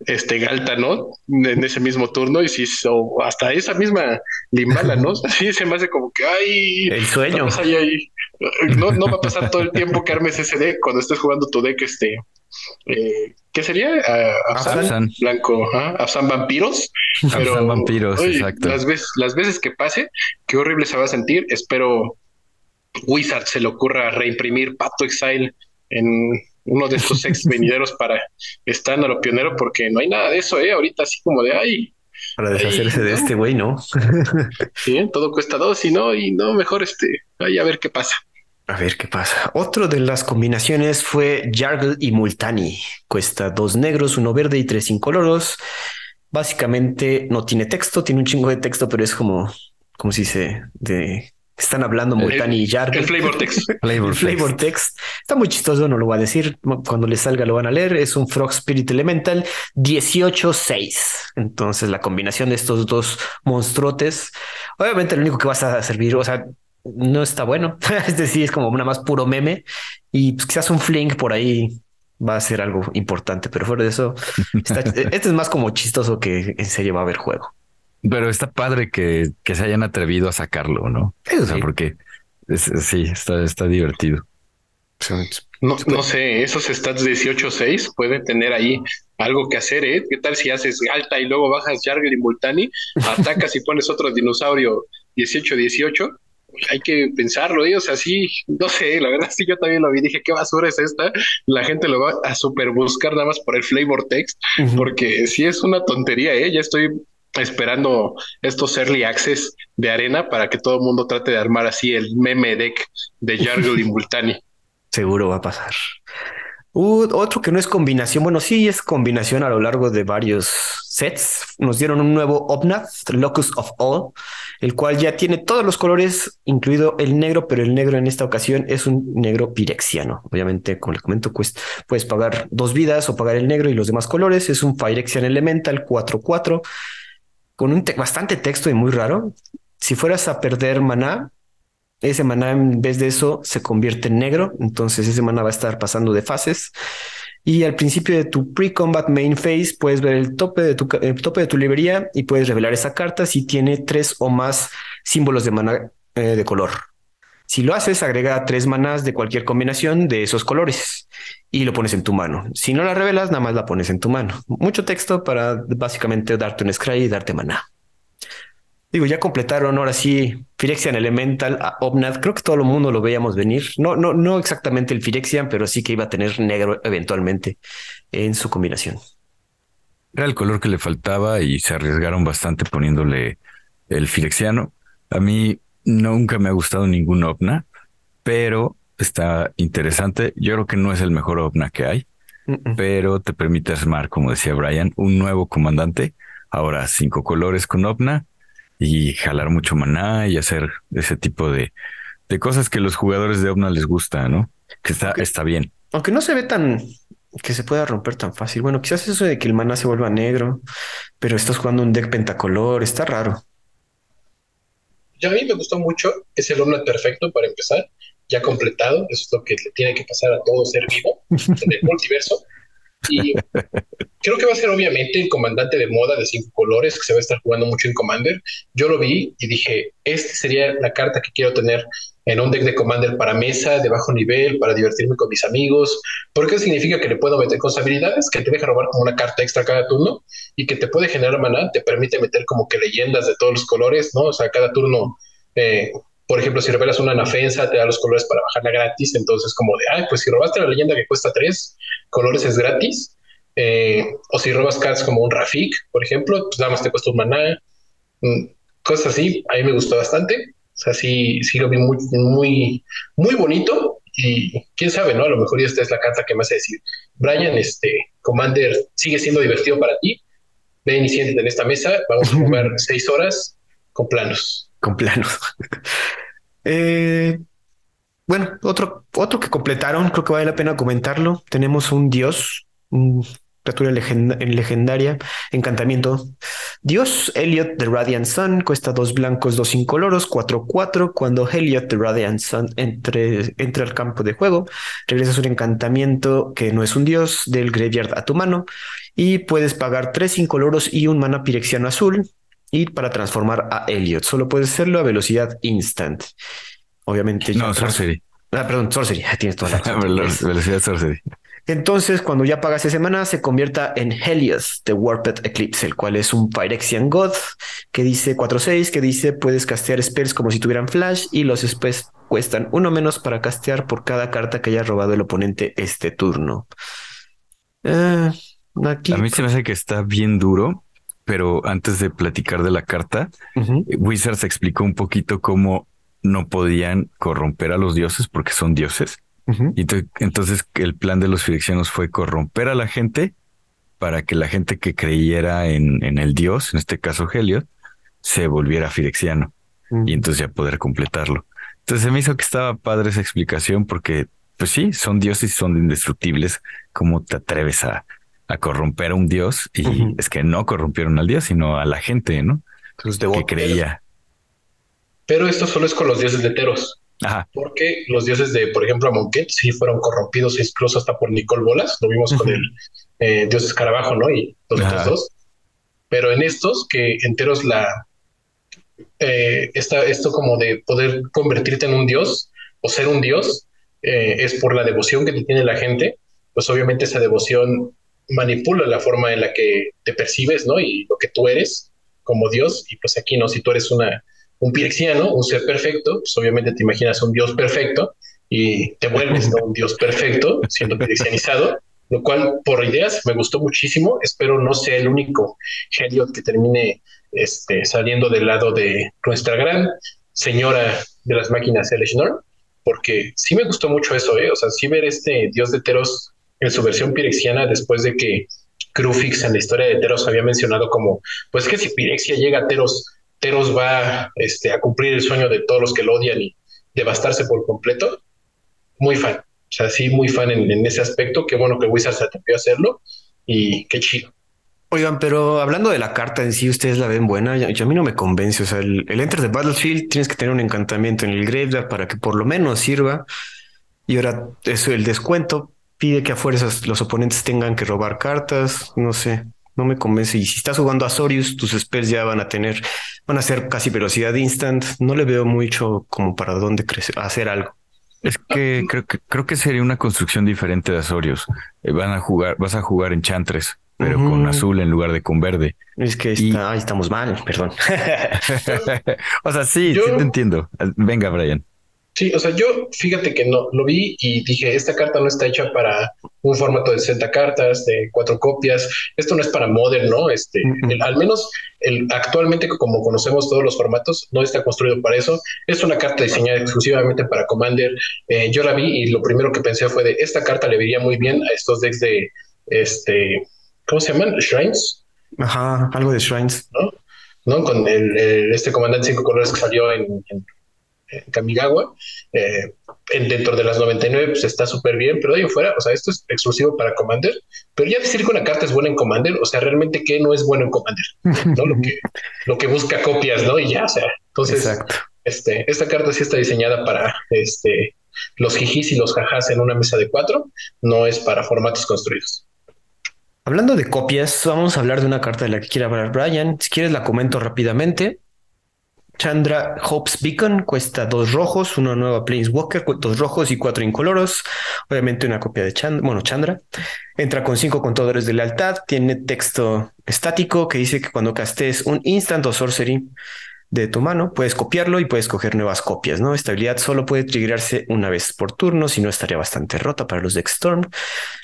este Galta, ¿no? En ese mismo turno y si o hasta esa misma Limbala, ¿no? Sí, se me hace como que, ay, el sueño. No, no va a pasar todo el tiempo que armes ese deck cuando estés jugando tu deck, este, eh, ¿qué sería? Uh, Blanco, ¿ah? Vampiros. Pero, Vampiros, exacto. Las veces, las veces que pase, qué horrible se va a sentir. Espero Wizard se le ocurra reimprimir Pato Exile en uno de estos ex venideros para estándar o pionero, porque no hay nada de eso, ¿eh? Ahorita así como de, ay. Para deshacerse de este güey, ¿no? sí, todo cuesta dos y no, y no, mejor este, ahí a ver qué pasa. A ver qué pasa. Otro de las combinaciones fue Jargle y Multani. Cuesta dos negros, uno verde y tres incoloros. Básicamente no tiene texto, tiene un chingo de texto, pero es como, como si se de están hablando Multani y Jargle. El flavor text. flavor, text. Está muy chistoso, no lo voy a decir. Cuando les salga lo van a leer. Es un Frog Spirit Elemental 18-6. Entonces la combinación de estos dos monstruotes, obviamente lo único que vas a servir, o sea, no está bueno. es decir, es como una más puro meme y pues, quizás un fling por ahí va a ser algo importante, pero fuera de eso, este es más como chistoso que en serio va a haber juego. Pero está padre que, que se hayan atrevido a sacarlo, ¿no? o sea, porque sí, está, está divertido. No, no sé, esos stats 18-6 pueden tener ahí algo que hacer, ¿eh? ¿Qué tal si haces alta y luego bajas Jargle y Multani, atacas y pones otro dinosaurio 18-18? Hay que pensarlo, ¿eh? O sea, sí, no sé, la verdad sí yo también lo vi, dije, ¿qué basura es esta? La gente lo va a super buscar nada más por el flavor text, porque sí es una tontería, ¿eh? Ya estoy esperando estos early access de arena para que todo el mundo trate de armar así el meme deck de Jargle y Multani. Seguro va a pasar. Uh, otro que no es combinación, bueno, sí es combinación a lo largo de varios sets. Nos dieron un nuevo Obnath, Locus of All, el cual ya tiene todos los colores, incluido el negro, pero el negro en esta ocasión es un negro pirexiano. Obviamente, como le comento, pues puedes pagar dos vidas o pagar el negro y los demás colores. Es un Phyrexian Elemental 4-4 con un bastante texto y muy raro. Si fueras a perder maná, ese maná en vez de eso se convierte en negro, entonces ese maná va a estar pasando de fases. Y al principio de tu pre-combat main phase puedes ver el tope de tu, tope de tu librería y puedes revelar esa carta si tiene tres o más símbolos de maná eh, de color. Si lo haces, agrega tres manás de cualquier combinación de esos colores y lo pones en tu mano. Si no la revelas, nada más la pones en tu mano. Mucho texto para básicamente darte un scry y darte maná. Digo, ya completaron ahora sí Phyrexian Elemental a Obnad. Creo que todo el mundo lo veíamos venir. No, no, no exactamente el Phyrexian, pero sí que iba a tener negro eventualmente en su combinación. Era el color que le faltaba y se arriesgaron bastante poniéndole el Phyrexiano. A mí Nunca me ha gustado ningún OVNA, pero está interesante. Yo creo que no es el mejor OVNA que hay, pero te permite armar, como decía Brian, un nuevo comandante. Ahora cinco colores con OVNA y jalar mucho maná y hacer ese tipo de, de cosas que los jugadores de OVNA les gusta, ¿no? Que está, está bien. Aunque no se ve tan que se pueda romper tan fácil. Bueno, quizás eso de que el maná se vuelva negro, pero estás jugando un deck pentacolor, está raro ya a mí me gustó mucho, es el hombre perfecto para empezar, ya completado, eso es lo que le tiene que pasar a todo ser vivo en el multiverso. Y creo que va a ser obviamente el comandante de moda de cinco colores que se va a estar jugando mucho en Commander. Yo lo vi y dije, esta sería la carta que quiero tener en un deck de Commander para mesa, de bajo nivel, para divertirme con mis amigos, porque significa que le puedo meter cosas habilidades, que te deja robar como una carta extra cada turno y que te puede generar maná, te permite meter como que leyendas de todos los colores, ¿no? O sea, cada turno, eh, por ejemplo, si revelas una anafensa, te da los colores para bajarla gratis, entonces como de, ay, pues si robaste la leyenda que cuesta tres colores es gratis, eh, o si robas cards como un Rafik, por ejemplo, pues nada más te cuesta un maná, mm, cosas así, a mí me gustó bastante. O sea, sí, sí lo vi muy, muy, muy bonito y quién sabe, ¿no? A lo mejor esta es la carta que me hace decir, Brian, este, Commander sigue siendo divertido para ti, ven y siéntate en esta mesa, vamos a jugar seis horas con planos. Con planos. eh, bueno, otro, otro que completaron, creo que vale la pena comentarlo. Tenemos un dios, un criatura legendaria, encantamiento. Dios, Elliot de Radiant Sun, cuesta dos blancos, dos incoloros, cuatro, cuatro. Cuando Elliot de Radiant Sun entre, entra al campo de juego, regresas un encantamiento que no es un dios del graveyard a tu mano y puedes pagar tres incoloros y un mana pirexiano azul. Y para transformar a Elliot, solo puedes hacerlo a velocidad instant. Obviamente. No, Sorcery. Ah, perdón, Sorcery. Tienes toda la velocidad Sorcery. Entonces, cuando ya paga esa semana, se convierta en Helios de Warped Eclipse, el cual es un Phyrexian God que dice 4-6, que dice puedes castear spells como si tuvieran flash y los spells cuestan uno menos para castear por cada carta que haya robado el oponente este turno. Eh, aquí... A mí se me hace que está bien duro, pero antes de platicar de la carta, Wizards explicó un poquito cómo no podían corromper a los dioses porque son dioses y entonces el plan de los firexianos fue corromper a la gente para que la gente que creyera en, en el dios, en este caso Helios, se volviera firexiano y entonces ya poder completarlo. Entonces se me hizo que estaba padre esa explicación porque, pues sí, son dioses y son indestructibles. ¿Cómo te atreves a, a corromper a un dios? Y es que no corrompieron al dios, sino a la gente, ¿no? que creía. Pero esto solo es con los dioses de Teros. Porque los dioses de, por ejemplo, Amonkhet sí fueron corrompidos incluso hasta por Nicole Bolas, lo vimos con el eh, dios escarabajo, ¿no? Y los otros dos. Pero en estos, que enteros la... Eh, esto como de poder convertirte en un dios o ser un dios, eh, es por la devoción que te tiene la gente, pues obviamente esa devoción manipula la forma en la que te percibes, ¿no? Y lo que tú eres como Dios, y pues aquí, ¿no? Si tú eres una un pirexiano, un ser perfecto, pues obviamente te imaginas un dios perfecto y te vuelves un dios perfecto siendo pirexianizado, lo cual por ideas me gustó muchísimo. Espero no sea el único Heliot que termine este, saliendo del lado de nuestra gran señora de las máquinas Elechnor, porque sí me gustó mucho eso, ¿eh? o sea, sí ver este dios de Teros en su versión pirexiana después de que Crufix en la historia de Teros había mencionado como, pues que si Pirexia llega a Teros Teros va este, a cumplir el sueño de todos los que lo odian y devastarse por completo. Muy fan. O sea, sí, muy fan en, ese aspecto. Qué bueno que Wizard se atrevió a hacerlo y qué chido. Oigan, pero hablando de la carta en sí, ustedes la ven buena. Yo, a mí no me convence. O sea, el, Enter the Battlefield tienes que tener un encantamiento en el graveyard para que por lo menos sirva. Y ahora eso, el descuento pide que a fuerzas los oponentes tengan que robar cartas. No sé no me convence. Y si estás jugando a Sorius, tus spells ya van a tener, van a ser casi velocidad instant. No le veo mucho como para dónde crecer, hacer algo. Es que creo que creo que sería una construcción diferente de Azorius. Eh, van a jugar, vas a jugar en Chantres, pero con azul en lugar de con verde. Es que está, estamos mal, perdón. o sea, sí, sí te entiendo. Venga, Brian. Sí, o sea, yo fíjate que no lo vi y dije, esta carta no está hecha para un formato de 60 cartas, de cuatro copias. Esto no es para Modern, ¿no? Este, al menos el, actualmente, como conocemos todos los formatos, no está construido para eso. Es una carta diseñada exclusivamente para Commander. Eh, yo la vi y lo primero que pensé fue de esta carta le vería muy bien a estos decks de este, ¿cómo se llaman? Shrines. Ajá, algo de Shrines. ¿No? ¿No? Con el, este comandante cinco colores que salió en Kamigawa. Eh, en, dentro de las 99 pues está súper bien, pero de ahí fuera, o sea, esto es exclusivo para Commander, pero ya decir que una carta es buena en Commander, o sea, realmente qué no es bueno en Commander, ¿no? Lo que, lo que busca copias, ¿no? Y ya, o sea, entonces, este, esta carta sí está diseñada para este, los jijis y los jajás en una mesa de cuatro, no es para formatos construidos. Hablando de copias, vamos a hablar de una carta de la que quiere hablar Brian. Si quieres, la comento rápidamente. Chandra Hope's Beacon cuesta dos rojos, una nueva Planeswalker, dos rojos y cuatro incoloros. Obviamente una copia de Chandra, bueno, Chandra. Entra con cinco contadores de lealtad, tiene texto estático que dice que cuando castes un instant o sorcery de tu mano, puedes copiarlo y puedes coger nuevas copias, ¿no? Esta habilidad solo puede triggerarse una vez por turno, si no estaría bastante rota para los de Storm.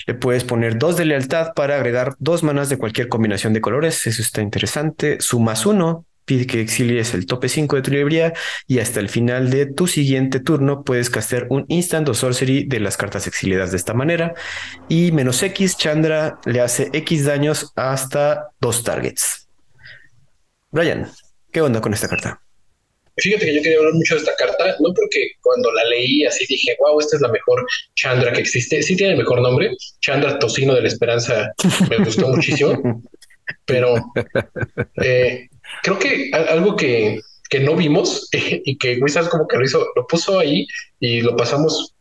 Le puedes poner dos de lealtad para agregar dos manas de cualquier combinación de colores, eso está interesante. Sumas uno pide que exilies el tope 5 de tu librería y hasta el final de tu siguiente turno puedes castear un instant o sorcery de las cartas exiliadas de esta manera. Y menos X, Chandra le hace X daños hasta dos targets. Brian, ¿qué onda con esta carta? fíjate que yo quería hablar mucho de esta carta, no porque cuando la leí así dije, wow, esta es la mejor Chandra que existe. Sí tiene el mejor nombre, Chandra Tocino de la Esperanza, me gustó muchísimo, pero eh, creo que algo que, que no vimos y que Wizards como que lo hizo, lo puso ahí y lo pasamos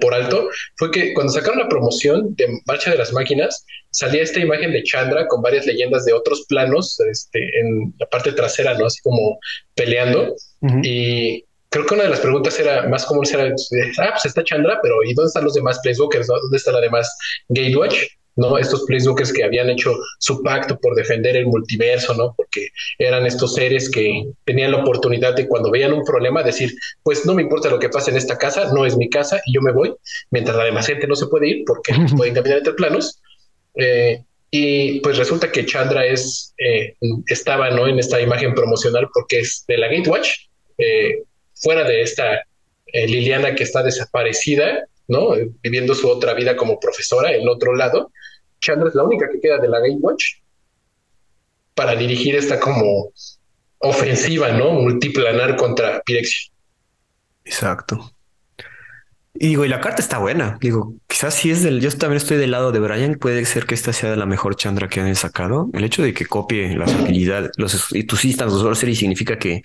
por alto fue que cuando sacaron la promoción de Marcha de las Máquinas, salía esta imagen de Chandra con varias leyendas de otros planos este, en la parte trasera, ¿no? Así como peleando. Y creo que una de las preguntas era más común era, ah, pues está Chandra, pero ¿y dónde están los demás Placewalkers? ¿no? ¿Dónde está la demás Gatewatch? ¿No? Estos Placewalkers que habían hecho su pacto por defender el multiverso, ¿no? Porque eran estos seres que tenían la oportunidad de cuando veían un problema decir, pues no me importa lo que pase en esta casa, no es mi casa y yo me voy, mientras la demás gente no se puede ir porque pueden caminar entre planos. Eh, y pues resulta que Chandra es, eh, estaba, ¿no? En esta imagen promocional porque es de la Gatewatch, eh, fuera de esta Liliana que está desaparecida, ¿no? Viviendo su otra vida como profesora en otro lado. Chandra es la única que queda de la Game Watch para dirigir esta como ofensiva, ¿no? Multiplanar contra Pirexia. Exacto. Y digo, y la carta está buena. Digo, quizás si es del. Yo también estoy del lado de Brian. Puede ser que esta sea la mejor Chandra que han sacado. El hecho de que copie las habilidades, los y tus instants, los sorcery significa que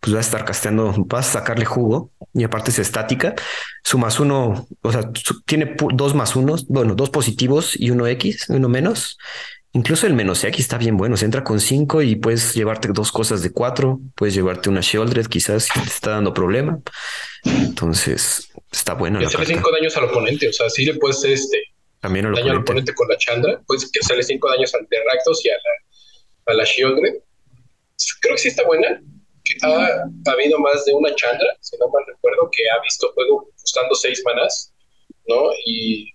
pues va a estar casteando, vas a sacarle jugo y aparte es estática. Su más uno, o sea, tiene dos más unos, bueno, dos positivos y uno X, uno menos. Incluso el menos X está bien bueno. Se entra con cinco y puedes llevarte dos cosas de cuatro. Puedes llevarte una Shieldred, quizás si te está dando problema. Entonces, está bueno. Le hacerle cinco daños al oponente. O sea, sí le puedes este también al daño oponente. al oponente con la Chandra. Puedes hacerle cinco daños al Terractos y a la, a la Shieldred. Creo que sí está buena. Ha, habido más de una Chandra, si no mal recuerdo, que ha visto juego costando seis manas, ¿no? Y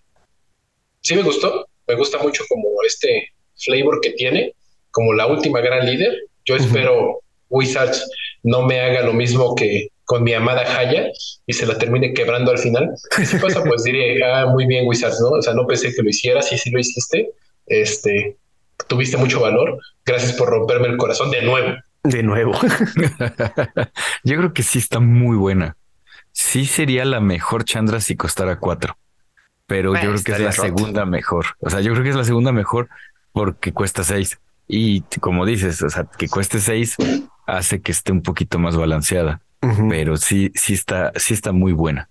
sí me gustó. Me gusta mucho como este flavor que tiene, como la última gran líder. Yo espero Wizards no me haga lo mismo que con mi amada Haya y se la termine quebrando al final. Si pasa, pues diré, ah, muy bien Wizards, ¿no? O sea, no pensé que lo hicieras y si lo hiciste, este, tuviste mucho valor. Gracias por romperme el corazón de nuevo. De nuevo. Yo creo que sí está muy buena. Sí sería la mejor Chandra si costara cuatro, pero yo creo que es la segunda mejor. O sea, yo creo que es la segunda mejor porque cuesta seis. Y como dices, o sea, que cueste seis hace que esté un poquito más balanceada. Pero sí, sí está, sí está muy buena.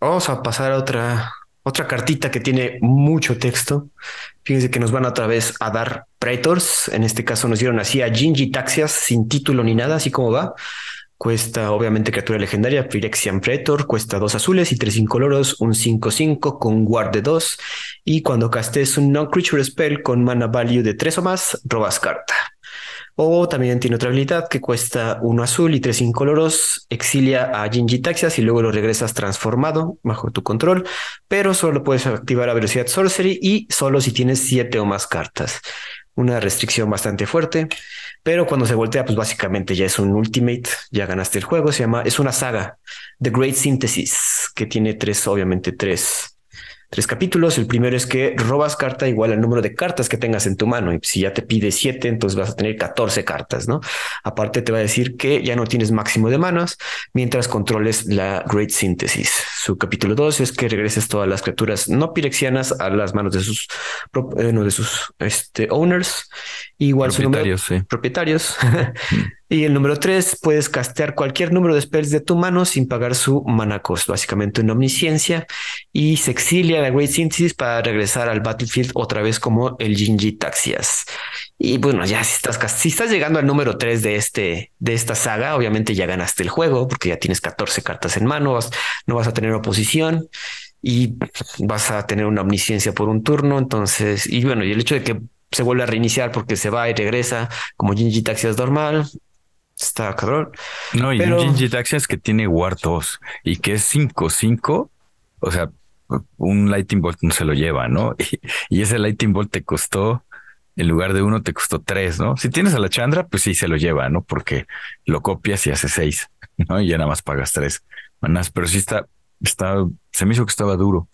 Vamos a pasar a otra, otra cartita que tiene mucho texto. Fíjense que nos van otra vez a dar Praetors. En este caso nos dieron así a Gingy Taxias sin título ni nada, así como va. Cuesta, obviamente, criatura legendaria, Phyrexian Pretor, cuesta dos azules y tres incoloros, un 5-5 con guard de dos. Y cuando castes un non-creature spell con mana value de tres o más, robas carta. O también tiene otra habilidad que cuesta uno azul y tres incoloros, exilia a Jinji Taxias y luego lo regresas transformado bajo tu control, pero solo puedes activar a velocidad sorcery y solo si tienes siete o más cartas. Una restricción bastante fuerte. Pero cuando se voltea, pues básicamente ya es un ultimate, ya ganaste el juego. Se llama, es una saga, The Great Synthesis, que tiene tres, obviamente tres tres capítulos. El primero es que robas carta igual al número de cartas que tengas en tu mano. Y si ya te pide siete, entonces vas a tener 14 cartas, ¿no? Aparte te va a decir que ya no tienes máximo de manos mientras controles la Great Synthesis. Su capítulo 2 es que regreses todas las criaturas no pirexianas a las manos de sus, eh, de sus este, owners. Igual propietarios, su propietarios. y el número tres, puedes castear cualquier número de spells de tu mano sin pagar su mana cost, básicamente una omnisciencia. Y se exilia la Great Synthesis para regresar al battlefield otra vez como el Jinji Taxias. Y bueno, ya si estás, si estás llegando al número tres de este, de esta saga, obviamente ya ganaste el juego porque ya tienes 14 cartas en mano, no vas a tener oposición y vas a tener una omnisciencia por un turno. Entonces, y bueno, y el hecho de que se vuelve a reiniciar porque se va y regresa como Jinji Taxias normal. Está cabrón. No, y un Jinji Taxias que tiene Ward 2 y que es 5-5. O sea, un Lightning Bolt no se lo lleva, ¿no? Y, ese Lightning Bolt te costó, en lugar de uno, te costó tres, ¿no? Si tienes a la Chandra, pues sí se lo lleva, ¿no? Porque lo copias y hace seis, ¿no? Y ya nada más pagas tres manas, pero sí está, está, se me hizo que estaba duro.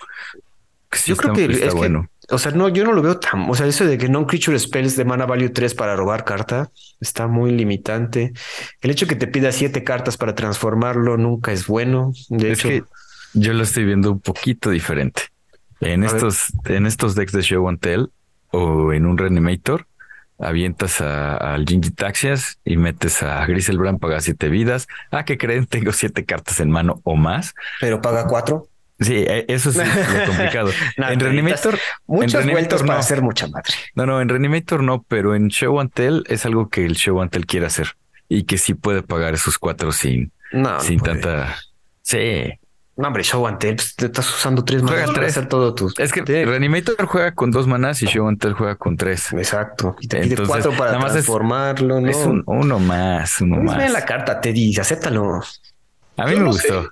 Yo creo que es bueno. o sea, no, yo no lo veo tan, o sea, eso de que non creature spells de mana value 3 para robar carta está muy limitante. El hecho que te pida siete cartas para transformarlo nunca es bueno. De hecho, yo lo estoy viendo un poquito diferente. En estos, en estos decks de Show and Tell o en un Reanimator, avientas al Jinji Taxias y metes a Griselbrand, paga siete vidas. Ah, ¿qué creen? Tengo siete cartas en mano o más. Pero paga cuatro. Sí, e, eso es lo complicado. en Reanimator. Muchos vueltos para hacer mucha madre. No, no, en Reanimator no, pero en Show and Tell es algo que el Show and Tell quiere hacer y que sí puede pagar esos cuatro sin, sin tanta. Sí. No, hombre, Show and Tell, pues, te estás usando tres manas para hacer todo tus. Es que Reanimator juega con dos manas y Show and Tell juega con tres. Exacto. Y te pide cuatro para transformarlo, ¿no? Es uno más, uno más. la carta, Teddy, acéptalo. A mí me gustó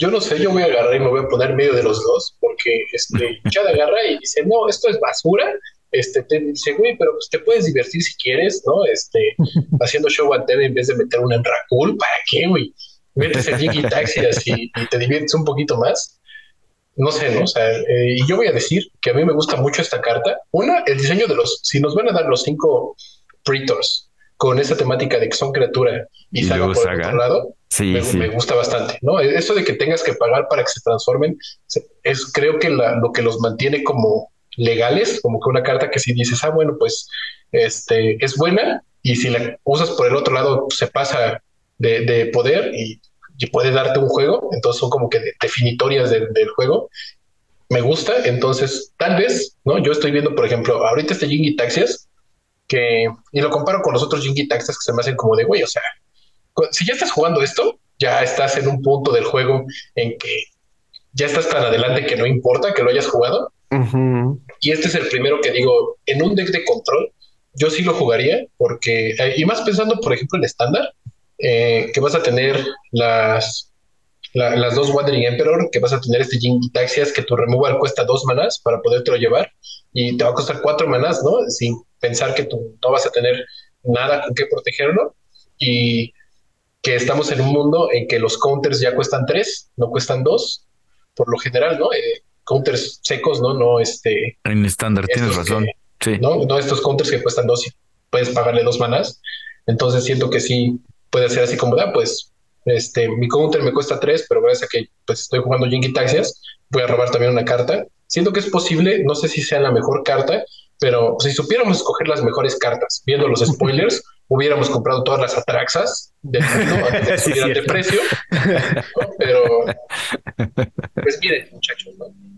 yo no sé, yo voy a agarrar y me voy a poner medio de los dos, porque este, Chad agarra y dice, no, esto es basura. Este, te dice, güey, pero pues te puedes divertir si quieres, ¿no? Este, haciendo show and en vez de meter un en ¿para qué, güey? Metes el Jiggy Taxi así y te diviertes un poquito más. No sé, ¿no? O sea, eh, y yo voy a decir que a mí me gusta mucho esta carta. Una, el diseño de los, si nos van a dar los cinco Pretors con esa temática de que son criatura y, saga por otro lado, sí, me, gusta bastante, ¿no? E-, eso de que tengas que pagar para que se transformen, es creo que lo que los mantiene como legales, como que una carta que si dices, ah, bueno, pues este es buena y si la usas por el otro lado se pasa de, poder y, puede darte un juego, entonces son como que definitorias del, juego. Me gusta, entonces tal vez, ¿no? Yo estoy viendo, por ejemplo, ahorita este Jingy Taxias, que, y lo comparo con los otros Jinky Taxas que se me hacen como de, güey, o sea, si ya estás jugando esto, ya estás en un punto del juego en que ya estás tan adelante que no importa que lo hayas jugado. Y este es el primero que digo, en un deck de control, yo sí lo jugaría, porque, eh, y más pensando, por ejemplo, en estándar, eh, que vas a tener las, las dos Wandering Emperor, que vas a tener este Jinky Taxias, que tu removal cuesta dos manas para podértelo llevar, y te va a costar cuatro manas, ¿no? Sin pensar que tú no vas a tener nada con qué protegerlo y que estamos en un mundo en que los counters ya cuestan tres, no cuestan dos, por lo general, ¿no? Eh, counters secos, ¿no? No este. En estándar, tienes razón. sí. ¿no? no estos counters que cuestan dos y puedes pagarle dos manas. Entonces siento que sí puede ser así como, ah, pues este, mi counter me cuesta tres, pero gracias a que pues, estoy jugando Jinky Taxias, voy a robar también una carta. Siento que es posible, no sé si sea la mejor carta, pero si supiéramos escoger las mejores cartas, viendo los spoilers, hubiéramos comprado todas las atraxas antes de de precio. Pero, pues miren, muchachos,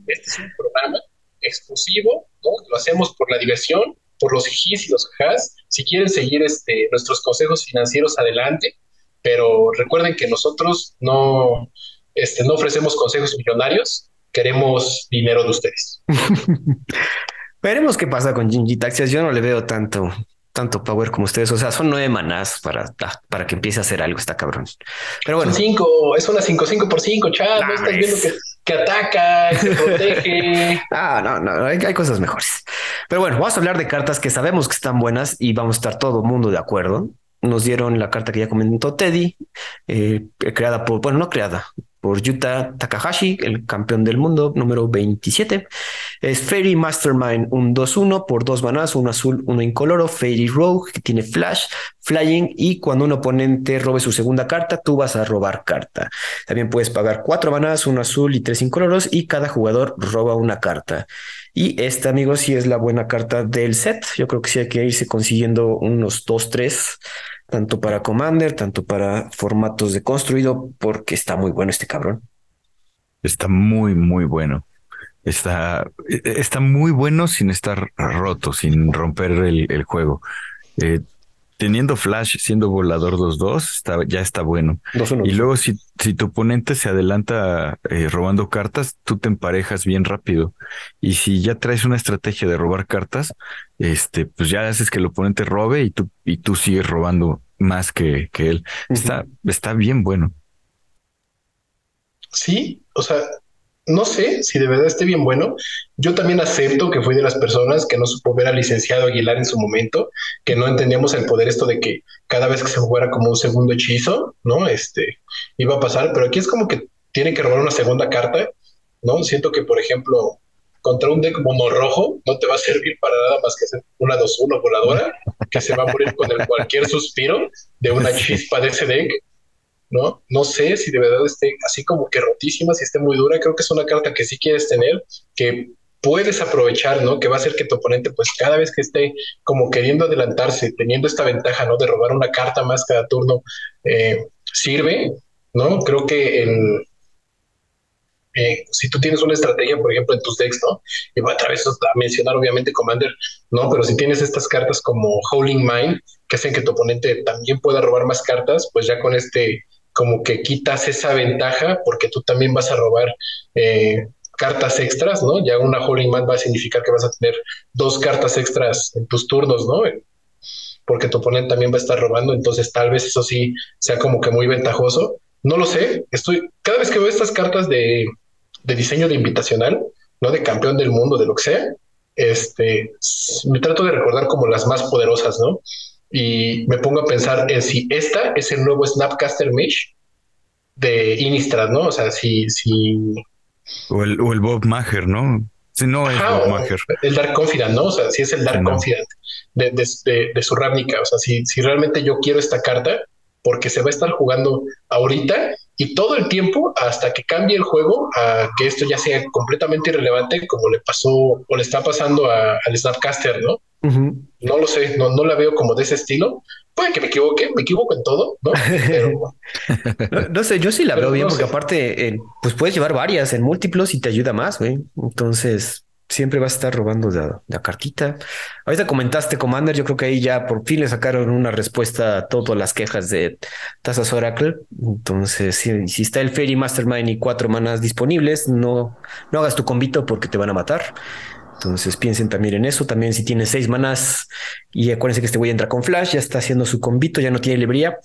este es un programa exclusivo, ¿no? Lo hacemos por la diversión, por los jijis y los jajas. Si quieren seguir este, nuestros consejos financieros, adelante. Pero recuerden que nosotros no, este, no ofrecemos consejos millonarios, queremos dinero de ustedes. Veremos qué pasa con Jinji Taxias. Yo no le veo tanto, tanto power como ustedes. O sea, son nueve manás para, para que empiece a hacer algo esta cabrón. Pero bueno. Son cinco, es una 5 5 por 5, chat. no estás viendo que, ataca, que protege. ah, no, no, hay, hay, cosas mejores. Pero bueno, vamos a hablar de cartas que sabemos que están buenas y vamos a estar todo el mundo de acuerdo. Nos dieron la carta que ya comentó Teddy, eh, creada por, bueno, no creada, por Yuta Takahashi, el campeón del mundo número 27. Es Fairy Mastermind, un 2-1 por dos manás, uno azul, uno incoloro. Fairy Rogue, que tiene flash, flying, y cuando un oponente robe su segunda carta, tú vas a robar carta. También puedes pagar cuatro manás, uno azul y tres incoloros, y cada jugador roba una carta. Y esta, amigos, sí es la buena carta del set. Yo creo que sí hay que irse consiguiendo unos 2-3 tanto para Commander, tanto para formatos de construido, porque está muy bueno este cabrón. Está muy, muy bueno. Está, está muy bueno sin estar roto, sin romper el, juego. Eh, teniendo Flash siendo volador 2-2, ya está bueno. y luego si, si tu oponente se adelanta eh, robando cartas, tú te emparejas bien rápido. Y si ya traes una estrategia de robar cartas, este, pues ya haces que el oponente robe y tú, y tú sigues robando más que, que él. Está, está bien bueno. Sí, o sea, no sé si de verdad esté bien bueno. Yo también acepto que fui de las personas que no supo ver al licenciado Aguilar en su momento, que no entendíamos el poder esto de que cada vez que se jugara como un segundo hechizo, ¿no? Este iba a pasar, pero aquí es como que tiene que robar una segunda carta, ¿no? Siento que, por ejemplo, contra un deck mono rojo no te va a servir para nada más que hacer una 2-1 voladora que se va a morir con el cualquier suspiro de una chispa de ese deck. ¿No? No sé si de verdad esté así como que rotísima, si esté muy dura. Creo que es una carta que sí quieres tener, que puedes aprovechar, ¿no? Que va a hacer que tu oponente, pues cada vez que esté como queriendo adelantarse, teniendo esta ventaja, ¿no? De robar una carta más cada turno, eh, sirve, ¿no? Creo que eh, si tú tienes una estrategia, por ejemplo, en tus decks, ¿no? Y voy a través a mencionar obviamente Commander, ¿no? Pero si tienes estas cartas como Howling Mind, que hacen que tu oponente también pueda robar más cartas, pues ya con este, como que quitas esa ventaja porque tú también vas a robar eh, cartas extras, ¿no? Ya una Howling Mind va a significar que vas a tener dos cartas extras en tus turnos, ¿no? Porque tu oponente también va a estar robando, entonces tal vez eso sí sea como que muy ventajoso. No lo sé, estoy, cada vez que veo estas cartas de, de diseño de invitacional, ¿no? De campeón del mundo, de lo que sea, este, me trato de recordar como las más poderosas, ¿no? Y me pongo a pensar en si esta es el nuevo Snapcaster Mesh de Innistrad, ¿no? O sea, si, si... O el, o el Bob Maher, ¿no? Si no es Bob Maher. El Dark Confidant, ¿no? O sea, si es el Dark Confidant de, de, de, su Ravnica. O sea, si, si realmente yo quiero esta carta, porque se va a estar jugando ahorita y todo el tiempo hasta que cambie el juego a que esto ya sea completamente irrelevante como le pasó o le está pasando al Snapcaster, ¿no? No lo sé, no, no la veo como de ese estilo. Puede que me equivoque, me equivoco en todo, ¿no? no, sé, yo sí la veo bien porque aparte, pues puedes llevar varias en múltiplos y te ayuda más, güey. Entonces, siempre vas a estar robando la, cartita. Ahorita comentaste Commander, yo creo que ahí ya por fin le sacaron una respuesta a todas las quejas de Tazas Oracle. Entonces, si, está el Fairy Mastermind y cuatro manas disponibles, no, no hagas tu convito porque te van a matar. Entonces piensen también en eso. También si tienes seis manas y acuérdense que este güey entra con flash, ya está haciendo su convito, ya no tiene librería,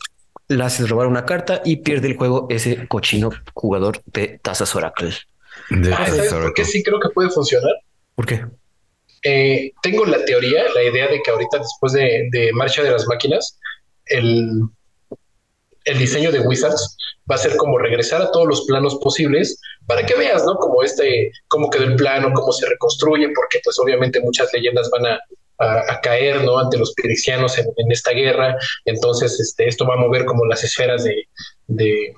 le haces robar una carta y pierde el juego ese cochino jugador de Tazas Oracle. De ah, ¿Sabes por qué sí creo que puede funcionar? ¿Por qué? Eh, tengo la teoría, la idea de que ahorita después de, Marcha de las Máquinas, el, el diseño de Wizards va a ser como regresar a todos los planos posibles para que veas, ¿no? Como este, cómo quedó el plano, cómo se reconstruye, porque pues obviamente muchas leyendas van a, caer, ¿no? Ante los piricianos en, esta guerra. Entonces, este, esto va a mover como las esferas de,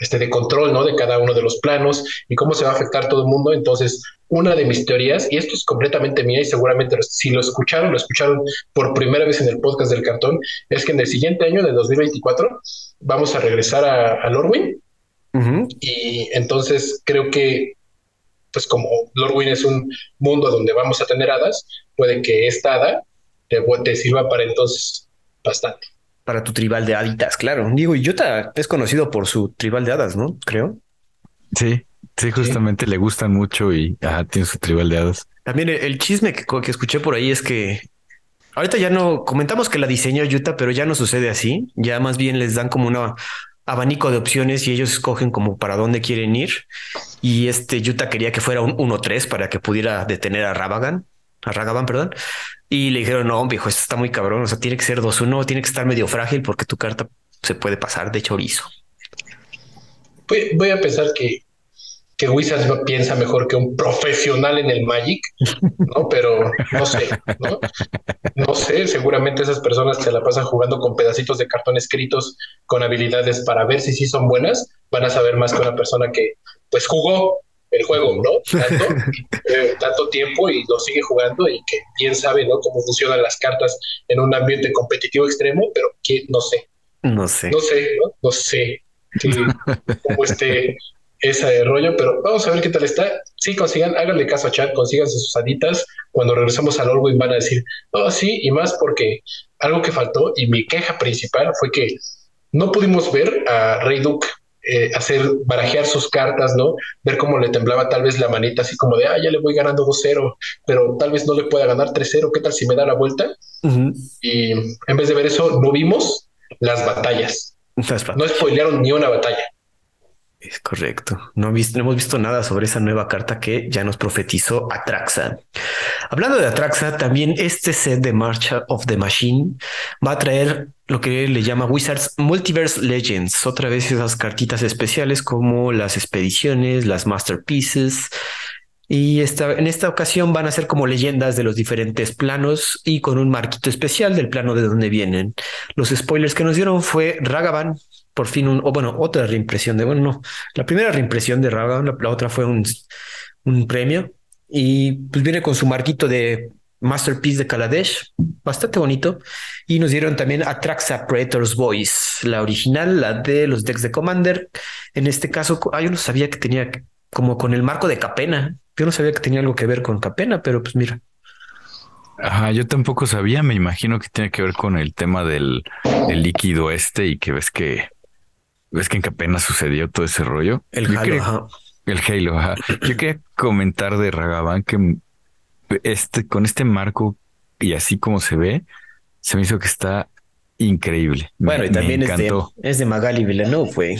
este, de control, ¿no? De cada uno de los planos y cómo se va a afectar todo el mundo. Entonces, una de mis teorías, y esto es completamente mía y seguramente si lo escucharon, lo escucharon por primera vez en el podcast del cartón, es que en el siguiente año de 2024 vamos a regresar a, a Lorwyn. Y entonces creo que, pues como Lorwyn es un mundo donde vamos a tener hadas, puede que esta hada te, te sirva para entonces bastante. Para tu tribal de haditas, claro. Digo, y Yuta es conocido por su tribal de hadas, ¿no? Creo. Sí, sí, justamente le gustan mucho y tiene su tribal de hadas. También el, chisme que, que, escuché por ahí es que ahorita ya no comentamos que la diseñó Yuta, pero ya no sucede así. Ya más bien les dan como un abanico de opciones y ellos escogen como para dónde quieren ir. Y este Yuta quería que fuera un 1-3 para que pudiera detener a Ravagan, a Ragavan, perdón. Y le dijeron, no, viejo, esto está muy cabrón. O sea, tiene que ser 2-1, tiene que estar medio frágil porque tu carta se puede pasar de chorizo voy, a pensar que, que Wizards piensa mejor que un profesional en el Magic, ¿no? Pero no sé, ¿no? No sé, seguramente esas personas que se la pasan jugando con pedacitos de cartón escritos con habilidades para ver si sí son buenas, van a saber más que una persona que pues jugó el juego, ¿no? Tanto, eh, tanto tiempo y lo sigue jugando y que bien sabe, ¿no? Cómo funcionan las cartas en un ambiente competitivo extremo, pero que no sé. No sé. No sé, ¿no? No sé sí, como este ese rollo, pero vamos a ver qué tal está. Sí, consigan, háganle caso a chat, consigan sus aditas. Cuando regresemos al Orwin van a decir, oh, sí, y más porque algo que faltó y mi queja principal fue que no pudimos ver a Rey Duke eh, hacer barajear sus cartas, ¿no? Ver cómo le temblaba tal vez la manita, así como de, ah, ya le voy ganando 2-0, pero tal vez no le pueda ganar 3-0, ¿qué tal si me da la vuelta? Y en vez de ver eso, no vimos las batallas. No spoilearon ni una batalla. Es correcto. No, hemos visto nada sobre esa nueva carta que ya nos profetizó Atraxa. Hablando de Atraxa, también este set de March of the Machine va a traer lo que le llama Wizards Multiverse Legends. Otra vez esas cartitas especiales como las expediciones, las masterpieces Y esta, en esta ocasión van a ser como leyendas de los diferentes planos y con un marquito especial del plano de donde vienen. Los spoilers que nos dieron fue Ragavan, por fin, un, o bueno, otra reimpresión de, bueno, no, la primera reimpresión de Ragavan, la, otra fue un, un premio y pues viene con su marquito de Masterpiece de Kaladesh, bastante bonito. Y nos dieron también Atraxa Predator's Voice, la original, la de los decks de Commander. En este caso, ah, yo no sabía que tenía como con el marco de Capena. Yo no sabía que tenía algo que ver con Capena, pero pues mira. Ajá, yo tampoco sabía, me imagino que tiene que ver con el tema del, líquido este y que ves que ves que en Capena sucedió todo ese rollo. El Halo, El Halo, ajá. Yo quería comentar de Ragavan que este, con este marco y así como se ve, se me hizo que está increíble. Bueno, y también es, de, es de Magali Villeneuve, güey.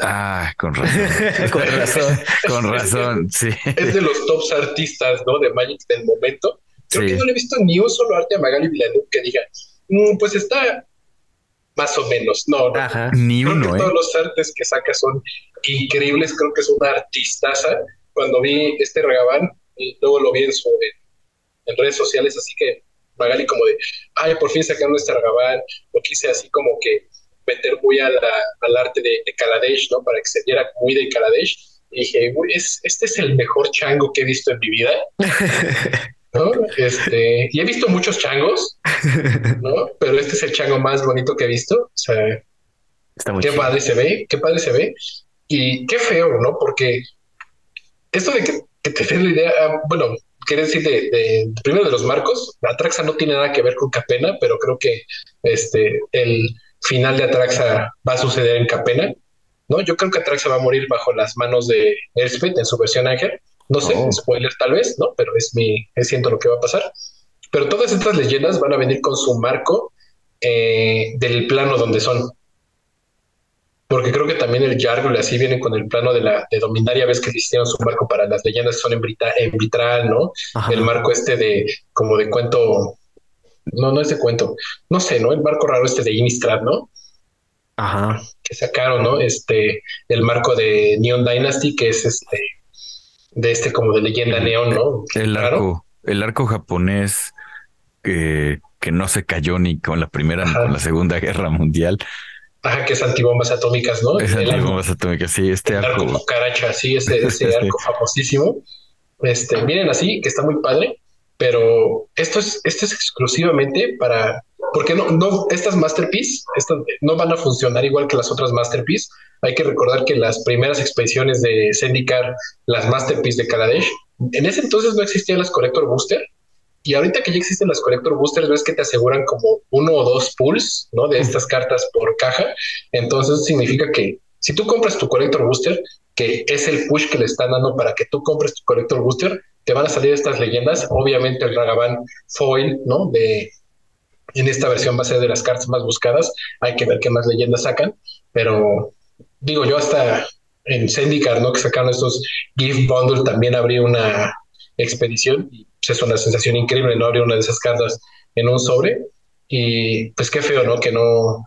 Ah, con razón. con razón. con razón, sí. Es de los tops artistas, ¿no? De Magic del momento. Creo que no le he visto ni un solo arte a Magali Villeneuve que diga, mm, pues está más o menos. No, no. Ni creo uno, que ¿eh? Todos los artes que saca son increíbles. Creo que es una artistaza. Cuando vi este Ragabán, y luego lo vi en, su, en, redes sociales, así que Magali como de, ay, por fin sacaron este Ragabán, lo quise así como que meter muy al arte de, de, Kaladesh, ¿no? Para que se viera muy de Kaladesh. Y dije, es, este es el mejor chango que he visto en mi vida. ¿no? Este, y he visto muchos changos, ¿no? Pero este es el chango más bonito que he visto. O sea, qué padre se ve, qué padre se ve. Y qué feo, ¿no? Porque esto de que que te des la idea, ah, bueno, quiere decir de, primero de los marcos, Atraxa no tiene nada que ver con Capena, pero creo que este el final de Atraxa va a suceder en Capena, ¿no? Yo creo que Atraxa va a morir bajo las manos de Elspeth en su versión Ángel. No sé, oh. spoiler tal vez, ¿no? Pero es mi, es siento lo que va a pasar. Pero todas estas leyendas van a venir con su marco eh, del plano donde son porque creo que también el Jargle así viene con el plano de la de Dominaria, ves que hicieron su marco para las leyendas que son en, en vitral, ¿no? El marco este de como de cuento, no, no es de cuento, no sé, ¿no? El marco raro este de Innistrad, ¿no? Ajá. Que sacaron, ¿no? Este, el marco de Neon Dynasty, que es este, de este como de leyenda neón, ¿no? El arco, el arco japonés que, que no se cayó ni con la primera ni con la segunda guerra mundial. Ajá, que es antibombas atómicas, ¿no? Es antibombas atómicas, sí, este arco. arco caracha, sí, ese, ese arco famosísimo. Este, miren así, que está muy padre, pero esto es, esto es exclusivamente para, porque no, no, estas masterpiece, estas no van a funcionar igual que las otras masterpiece. Hay que recordar que las primeras expediciones de Zendikar, las masterpiece de Kaladesh, en ese entonces no existían las Collector Booster, y ahorita que ya existen las Collector Boosters, ves que te aseguran como uno o dos pools, ¿no? De estas cartas por caja. Entonces significa que si tú compras tu Collector Booster, que es el push que le están dando para que tú compres tu Collector Booster, te van a salir estas leyendas. Obviamente el Ragavan Foil, ¿no? De, en esta versión va a ser de las cartas más buscadas. Hay que ver qué más leyendas sacan. Pero digo yo hasta en Zendikar, ¿no? Que sacaron estos Gift Bundle, también habría una expedición y pues, es una sensación increíble no abrir una de esas cartas en un sobre y pues qué feo, ¿no? Que no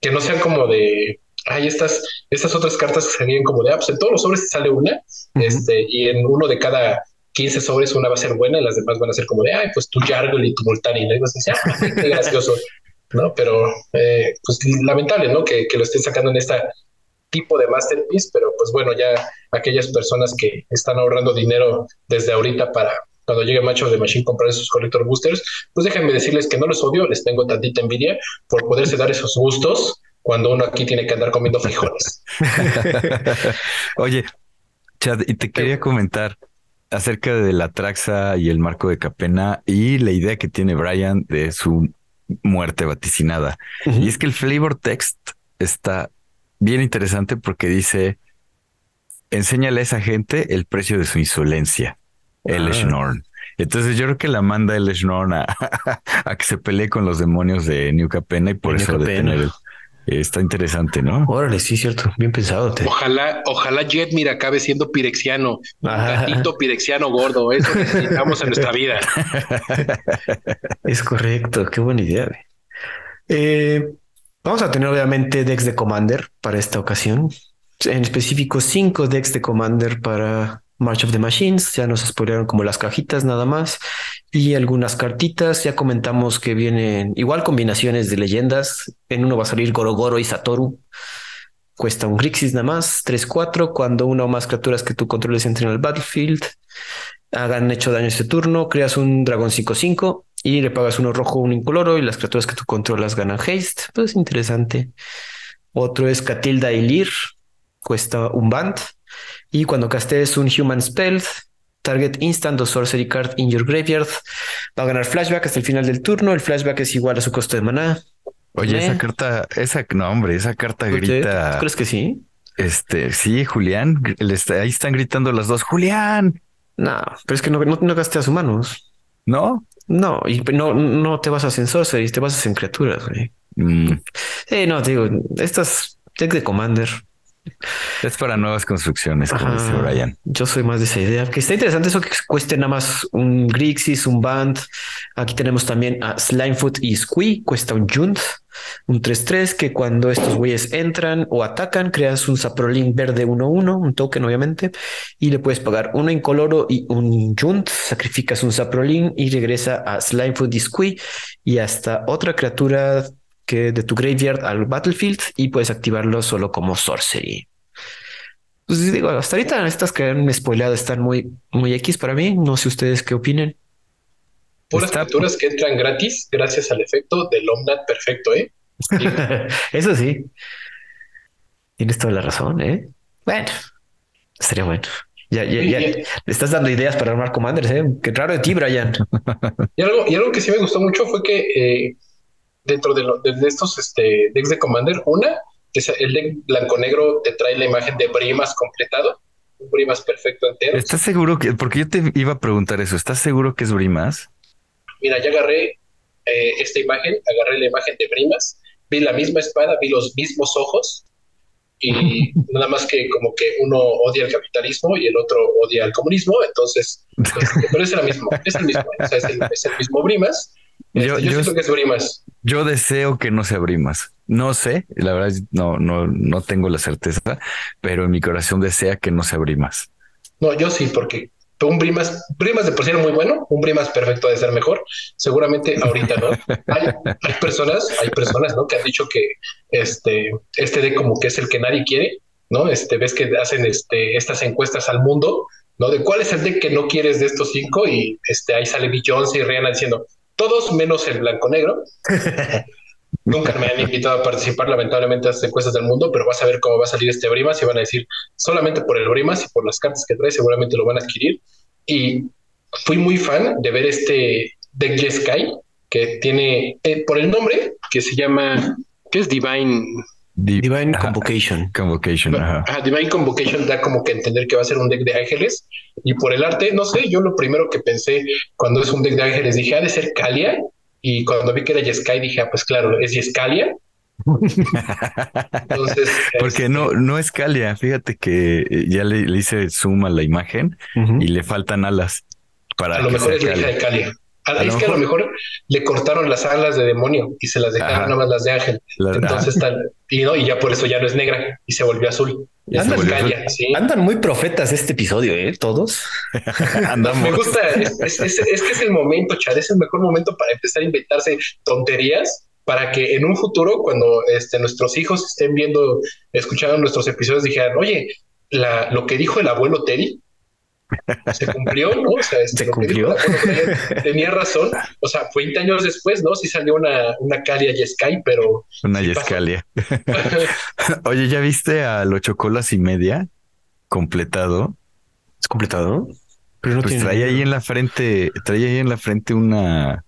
que no sean como de hay estas estas otras cartas que salían como de ah, pues en todos los sobres sale una este y en uno de cada 15 sobres una va a ser buena y las demás van a ser como de ay pues tu Jargle y tu Multani ¿no? y vas a ah, qué gracioso ¿no? Pero eh, pues lamentable, ¿no? Que, que, lo estén sacando en esta tipo de masterpiece, pero pues bueno, ya aquellas personas que están ahorrando dinero desde ahorita para cuando llegue Macho de Machine comprar esos collector boosters, pues déjenme decirles que no los odio, les tengo tantita envidia por poderse dar esos gustos cuando uno aquí tiene que andar comiendo frijoles. Oye, Chad, y te quería comentar acerca de la Traxa y el marco de Capena y la idea que tiene Brian de su muerte vaticinada. Y es que el flavor text está bien interesante porque dice, enséñale a esa gente el precio de su insolencia, el ah. Entonces yo creo que la manda el Schnorn a, que se pelee con los demonios de New Capena y por eso detener el, Está interesante, ¿no? Órale, sí, cierto. Bien pensado. Ojalá, ojalá Jet mira acabe siendo pirexiano. Un gatito pirexiano gordo. Eso necesitamos en nuestra vida. Es correcto. Qué buena idea. Eh, Vamos a tener obviamente decks de Commander para esta ocasión. En específico, cinco decks de Commander para March of the Machines, ya nos spoilearon como las cajitas nada más y algunas cartitas. Ya comentamos que vienen igual combinaciones de leyendas. En uno va a salir Gorogoro y Satoru. Cuesta un Grixis nada más, 3-4. Cuando una o más criaturas que tú controles entren al battlefield, hagan hecho daño este turno, creas un dragón 5-5 y le pagas uno rojo, uno incoloro y las criaturas que tú controlas ganan haste. Pues interesante. Otro es Catilda Ilir, cuesta un band. Y cuando castes un Human Spell, target instant o sorcery card in your graveyard, va a ganar flashback hasta el final del turno. El flashback es igual a su costo de maná. Oye, esa carta, esa, no, hombre, esa carta grita. ¿Tú crees que sí? Este, sí, Julián, ahí están gritando las dos, Julián. No, pero es que no, no, gastes a humanos. ¿No? No, y no, no te vas a sorcery, te vas en criaturas, güey. Mm. Sí, no, te digo, estas deck de Commander es para nuevas construcciones, como dice Brian. Yo soy más de esa idea. Que está interesante eso que cueste nada más un Grixis, un Band. Aquí tenemos también a Slimefoot y Squee. Cuesta un Junt, un 3-3, que cuando estos güeyes entran o atacan, creas un Saprolin verde 1-1, un token obviamente, y le puedes pagar uno incoloro y un Junt. Sacrificas un Saprolin y regresa a Slimefoot y Squee y hasta otra criatura que de tu graveyard al battlefield y puedes activarlo solo como sorcery. Pues digo, hasta ahorita estas que han spoileado están muy, muy X para mí. No sé ustedes qué opinen. Puras criaturas que entran gratis gracias al efecto del Omnat perfecto, ¿eh? Eso sí. Tienes toda la razón, ¿eh? Bueno, sería bueno. Ya, ya, ya. Le estás dando ideas para armar commanders, ¿eh? Qué raro de ti, Brian. y, algo, y algo que sí me gustó mucho fue que eh, dentro de, de, estos este, decks de Commander, una, que es el deck blanco-negro te trae la imagen de Brimas completado, un Brimas perfecto entero. ¿Estás seguro que, porque yo te iba a preguntar eso, ¿estás seguro que es Brimas? Mira, ya agarré eh, esta imagen, agarré la imagen de Brimas, vi la misma espada, vi los mismos ojos, y nada más que como que uno odia el capitalismo y el otro odia el comunismo, entonces, pues, pero es el mismo, es el mismo, o sea, es, el, es el mismo Brimas, yo, este, yo, siento que es Brimas. Yo deseo que no sea Brimas. No sé, la verdad no, no, no tengo la certeza, pero en mi corazón desea que no sea Brimas. No, yo sí, porque un Brimas, Brimas de por sí era muy bueno, un Brimas perfecto de ser mejor. Seguramente ahorita no. Hay, hay, personas, hay personas, ¿no? Que han dicho que este, este de como que es el que nadie quiere, ¿no? Este, ves que hacen este, estas encuestas al mundo, ¿no? De cuál es el deck que no quieres de estos cinco y este, ahí sale Bill Jones y Rihanna diciendo, todos menos el blanco negro. Nunca me han invitado a participar, lamentablemente, a las encuestas del mundo, pero vas a ver cómo va a salir este Brimas y van a decir solamente por el Brimas y por las cartas que trae, seguramente lo van a adquirir. Y fui muy fan de ver este deck Sky que tiene eh, por el nombre que se llama, ¿qué es Divine? Divine Convocation. Convocation, Divine Convocation da como que entender que va a ser un deck de ángeles. Y por el arte, no sé, yo lo primero que pensé cuando es un deck de ángeles dije, ha de ser Kalia. Y cuando vi que era Yeskai dije, ah, pues claro, es Yeskalia. Entonces, porque no, este no es Kalia. Fíjate que eh, ya le, hice zoom a la imagen y le faltan alas. Para a lo mejor es la hija de Kalia es que a lo mejor le cortaron las alas de demonio y se las dejaron nada más las de ángel. Entonces tal, y no, y ya por eso ya no es negra y se volvió azul. Andan, muy profetas este episodio, ¿eh? Todos. Me gusta, es, que es el momento, Chad, es el mejor momento para empezar a inventarse tonterías para que en un futuro, cuando este, nuestros hijos estén viendo, escuchando nuestros episodios, dijeran, oye, la, lo que dijo el abuelo Teddy se cumplió, ¿no? O sea, este, se cumplió. tenía razón. O sea, 20 años después, ¿no? Sí salió una, una Calia Yeskai, pero. Una Yescalia. Oye, ¿ya viste a los chocolas y media completado? ¿Es completado? Pero no pues trae ahí en la frente, trae ahí en la frente una,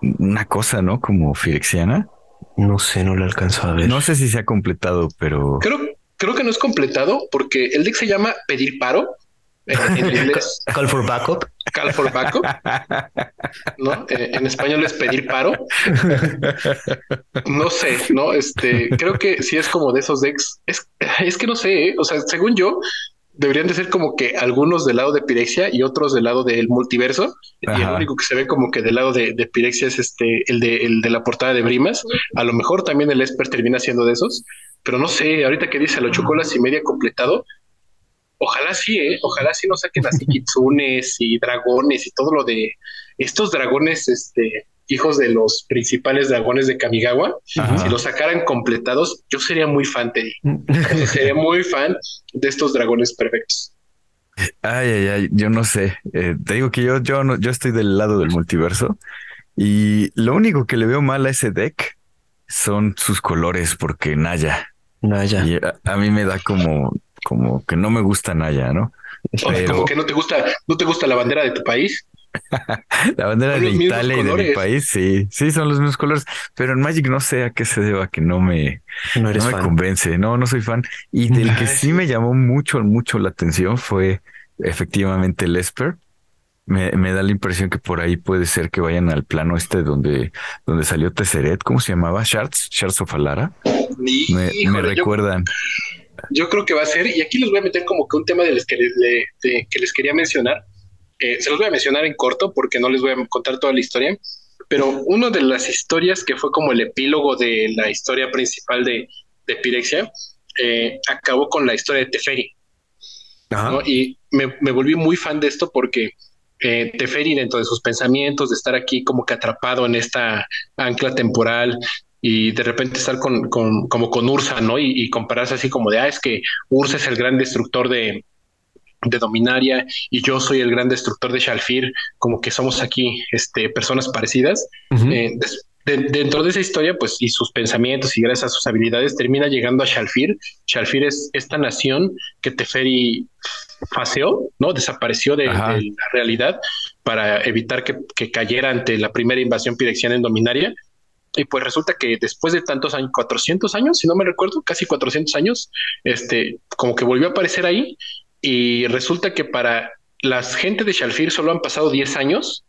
una cosa, ¿no? Como firexiana. No sé, no lo alcanzado a ver. No sé si se ha completado, pero. Creo, creo que no es completado porque el deck se llama Pedir Paro en, Call for backup. Call for backup. ¿No? Eh, en español es pedir paro. No sé, ¿no? Este, creo que si es como de esos decks. Es, es que no sé, ¿eh? o sea, según yo, deberían de ser como que algunos del lado de Pirexia y otros del lado del multiverso. Y el único que se ve como que del lado de, Pirexia es este, el de, el de la portada de Brimas. A lo mejor también el Esper termina siendo de esos, pero no sé, ahorita que dice los chocolas y media completado, Ojalá sí, ¿eh? Ojalá sí no saquen así kitsunes y dragones y todo lo de estos dragones, este, hijos de los principales dragones de Kamigawa. Si los sacaran completados, yo sería muy fan, de sería muy fan de estos dragones perfectos. Ay, ay, ay, yo no sé. Eh, te digo que yo, yo, no, yo estoy del lado del multiverso y lo único que le veo mal a ese deck son sus colores, porque Naya. Naya. Y a, mí me da como, como que no me gusta Naya, ¿no? como que no te gusta, no te gusta la bandera de tu país. la bandera de Italia y de mi país, sí, sí, son los mismos colores, pero en Magic no sé a qué se deba que no me, no, me convence, no, no soy fan. Y del que sí me llamó mucho, mucho la atención fue efectivamente el Esper. Me, me, da la impresión que por ahí puede ser que vayan al plano este donde, donde salió Tesseret, ¿cómo se llamaba? Shards, Shards of Alara. me, recuerdan. Yo, creo que va a ser, y aquí les voy a meter como que un tema de les que, que les quería mencionar. Eh, se los voy a mencionar en corto porque no les voy a contar toda la historia, pero una de las historias que fue como el epílogo de la historia principal de, de Pirexia eh, acabó con la historia de Teferi. Y me, me volví muy fan de esto porque eh, Teferi dentro de sus pensamientos, de estar aquí como que atrapado en esta ancla temporal y de repente estar con, con como con Ursa, ¿no? Y, compararse así como de, ah, es que Ursa es el gran destructor de, de Dominaria y yo soy el gran destructor de Shalfir, como que somos aquí este, personas parecidas. Eh, dentro de esa historia, pues, y sus pensamientos y gracias a sus habilidades, termina llegando a Shalfir. Shalfir es esta nación que Teferi faseó, ¿no? Desapareció de, la realidad para evitar que, cayera ante la primera invasión pirexiana en Dominaria. Y pues resulta que después de tantos años, 400 años, si no me recuerdo, casi 400 años, este, como que volvió a aparecer ahí. Y resulta que para las gente de Shalfir solo han pasado 10 años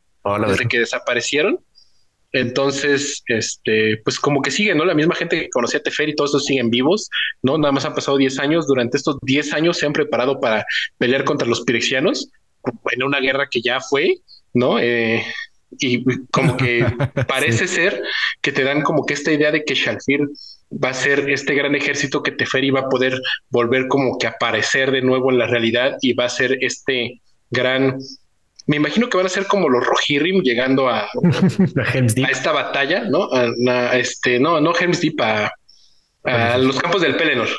desde que desaparecieron. Entonces, este, pues como que sigue, ¿no? La misma gente que conocía a Teferi, todos estos siguen vivos, ¿no? Nada más han pasado 10 años. Durante estos 10 años se han preparado para pelear contra los pirexianos en una guerra que ya fue, ¿no? Eh, y como que parece ser que te dan como que esta idea de que Shalfir va a ser este gran ejército que Teferi va a poder volver como que aparecer de nuevo en la realidad y va a ser este gran me imagino que van a ser como los Rohirrim llegando a, a, esta batalla, ¿no? A, este, no, no Helm's Deep, a, a los campos del Pelennor.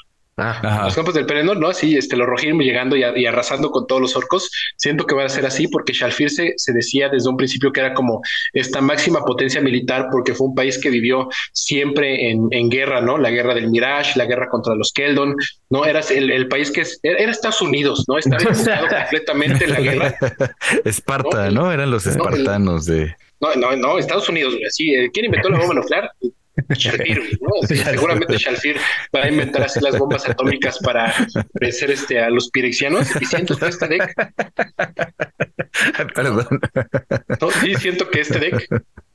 Ah, los campos del Pelennor, ¿no? Así, este, los Rohirrim llegando y, arrasando con todos los orcos. Siento que va a ser así porque Shalfir se, decía desde un principio que era como esta máxima potencia militar porque fue un país que vivió siempre en, guerra, ¿no? La guerra del Mirage, la guerra contra los Keldon, ¿no? Era el, país que era Estados Unidos, ¿no? Estaba completamente en la guerra. Esparta, ¿no? Eran los espartanos de... No, no, no, Estados Unidos, sí. ¿Quién inventó la bomba nuclear? Shalfir, ¿no? seguramente Shalfir va a inventar así las bombas atómicas para vencer este, a los pirexianos. Y siento que este deck. Perdón. sí, siento que este deck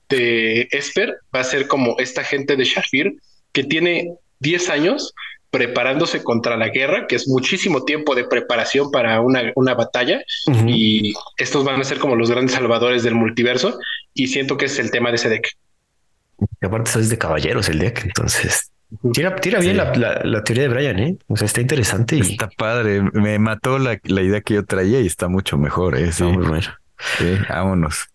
de Esper va a ser como esta gente de Shalfir que tiene 10 años preparándose contra la guerra, que es muchísimo tiempo de preparación para una, una batalla, y estos van a ser como los grandes salvadores del multiverso, y siento que es el tema de ese deck. Y aparte es de caballeros el deck, entonces tira, tira bien la, la, teoría de Brian, ¿eh? O sea, está interesante. Y... Está padre. Me mató la, la idea que yo traía y está mucho mejor, ¿eh? Sí, sí vámonos.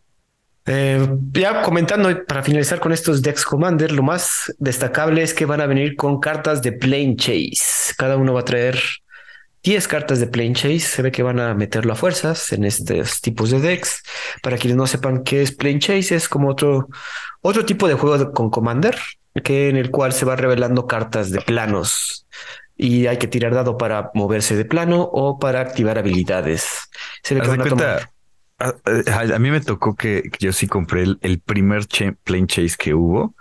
Eh, ya comentando para finalizar con estos decks Commander, lo más destacable es que van a venir con cartas de Plane Chase. Cada uno va a traer 10 cartas de Plane Chase. Se ve que van a meterlo a fuerzas en estos tipos de decks. Para quienes no sepan qué es Plane Chase, es como otro, otro tipo de juego con Commander, que en el cual se va revelando cartas de planos. Y hay que tirar dado para moverse de plano o para activar habilidades. Se ve que van a, tomar... a, mí me tocó que, yo sí compré el, primer Plane Chase que hubo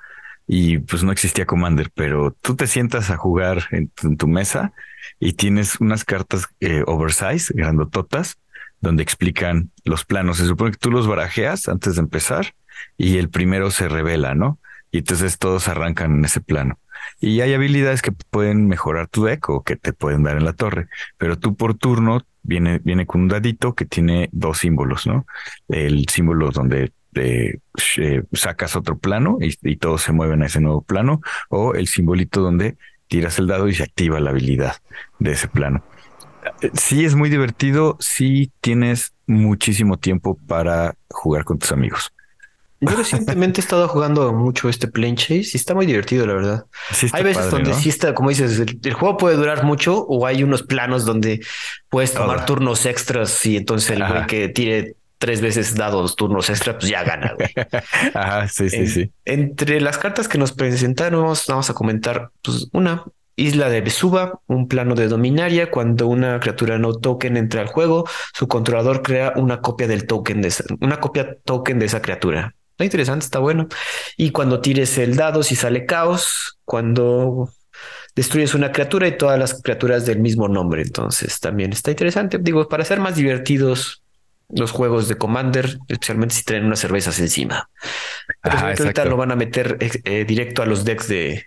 y pues no existía Commander, pero tú te sientas a jugar en tu mesa y tienes unas cartas eh, oversize, grandototas, donde explican los planos. Se supone que tú los barajeas antes de empezar y el primero se revela, ¿no? Y entonces todos arrancan en ese plano. Y hay habilidades que pueden mejorar tu deck o que te pueden dar en la torre, pero tú por turno viene, viene con un dadito que tiene dos símbolos, ¿no? El símbolo donde eh, sacas otro plano y, y, todos se mueven a ese nuevo plano, o el simbolito donde tiras el dado y se activa la habilidad de ese plano. Sí, es muy divertido si tienes muchísimo tiempo para jugar con tus amigos. Yo recientemente he estado jugando mucho este Plane Chase y está muy divertido, la verdad. hay veces donde sí está, como dices, el, juego puede durar mucho o hay unos planos donde puedes tomar turnos extras y entonces el güey que tire tres veces dados turnos extra, pues ya gana. Güey. Ajá, sí, sí, sí. Entre las cartas que nos presentaron, vamos a comentar pues, una, Isla de Vesuba, un plano de dominaria. Cuando una criatura no token entra al juego, su controlador crea una copia del token de esa, una copia token de esa criatura. Está interesante, está bueno. Y cuando tires el dado, si sale caos, cuando destruyes una criatura y todas las criaturas del mismo nombre. Entonces también está interesante. Digo, para ser más divertidos los juegos de Commander, especialmente si traen unas cervezas encima. Pero ahorita lo van a meter eh, eh, directo a los decks de,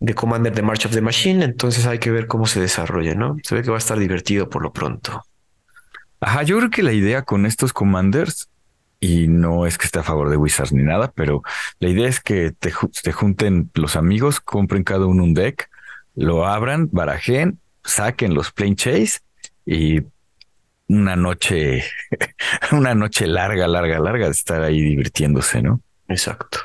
de Commander de March of the Machine, entonces hay que ver cómo se desarrolla, ¿no? Se ve que va a estar divertido por lo pronto. Ajá, yo creo que la idea con estos Commanders, y no es que esté a favor de Wizards ni nada, pero la idea es que te, junten los amigos, compren cada uno un deck, lo abran, barajen, saquen los Plane Chase y una noche, una noche larga, larga, larga de estar ahí divirtiéndose, ¿no? Exacto.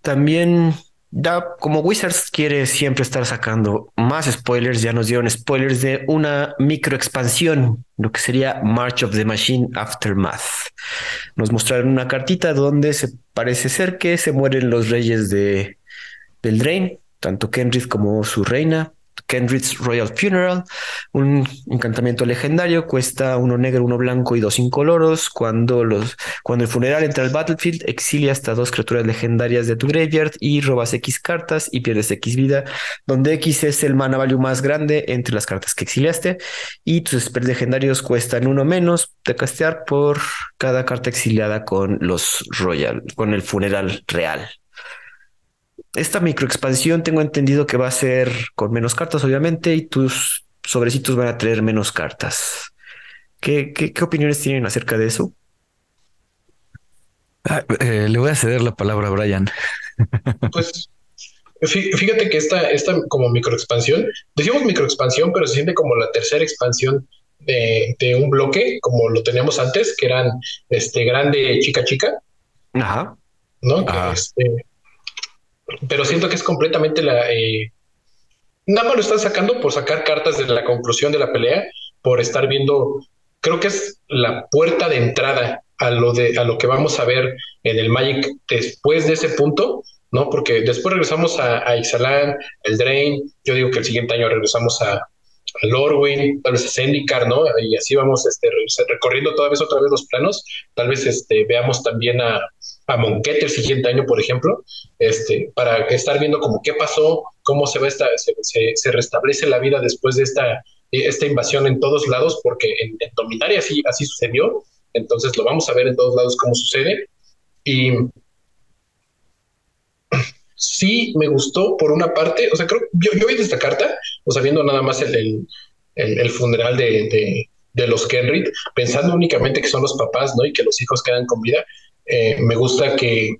También Da, como Wizards quiere siempre estar sacando más spoilers, ya nos dieron spoilers de una micro expansión, lo que sería March of the Machine Aftermath. Nos mostraron una cartita donde se parece ser que se mueren los reyes de, del Drain, tanto Kenrith como su reina. Kendrick's Royal Funeral, un encantamiento legendario, cuesta uno negro, uno blanco y dos incoloros. Cuando, los, cuando el funeral entra al battlefield, exilia hasta dos criaturas legendarias de tu graveyard y robas X cartas y pierdes X vida, donde X es el mana value más grande entre las cartas que exiliaste y tus spells legendarios cuestan uno menos. De castear por cada carta exiliada con los Royal, con el funeral real esta microexpansión tengo entendido que va a ser con menos cartas, obviamente, y tus sobrecitos van a tener menos cartas. ¿Qué, qué, opiniones tienen acerca de eso? Ah, eh, le voy a ceder la palabra a Brian. Pues fíjate que esta, esta como microexpansión, decimos microexpansión, pero se siente como la tercera expansión de, de un bloque, como lo teníamos antes, que eran este grande, chica, chica. Ajá. ¿No? Este, pero siento que es completamente la... Eh, nada más lo están sacando por sacar cartas de la conclusión de la pelea, por estar viendo, creo que es la puerta de entrada a lo, de, a lo que vamos a ver en el Magic después de ese punto, ¿no? Porque después regresamos a, a Ixalan, el Drain, yo digo que el siguiente año regresamos a, Lorwyn, tal vez a Zendikar, ¿no? Y así vamos este, recorriendo toda vez otra vez los planos. Tal vez este, veamos también a, a Monquete el siguiente año, por ejemplo, este, para estar viendo como qué pasó, cómo se va esta, se, se, restablece la vida después de esta, esta invasión en todos lados, porque en, Dominaria así, así sucedió. Entonces lo vamos a ver en todos lados cómo sucede. Y sí me gustó por una parte, o sea, creo, yo, yo vi esta carta, o sea, viendo nada más el, el, funeral de, de, los Kenrit, pensando únicamente que son los papás, ¿no? Y que los hijos quedan con vida, eh, me gusta que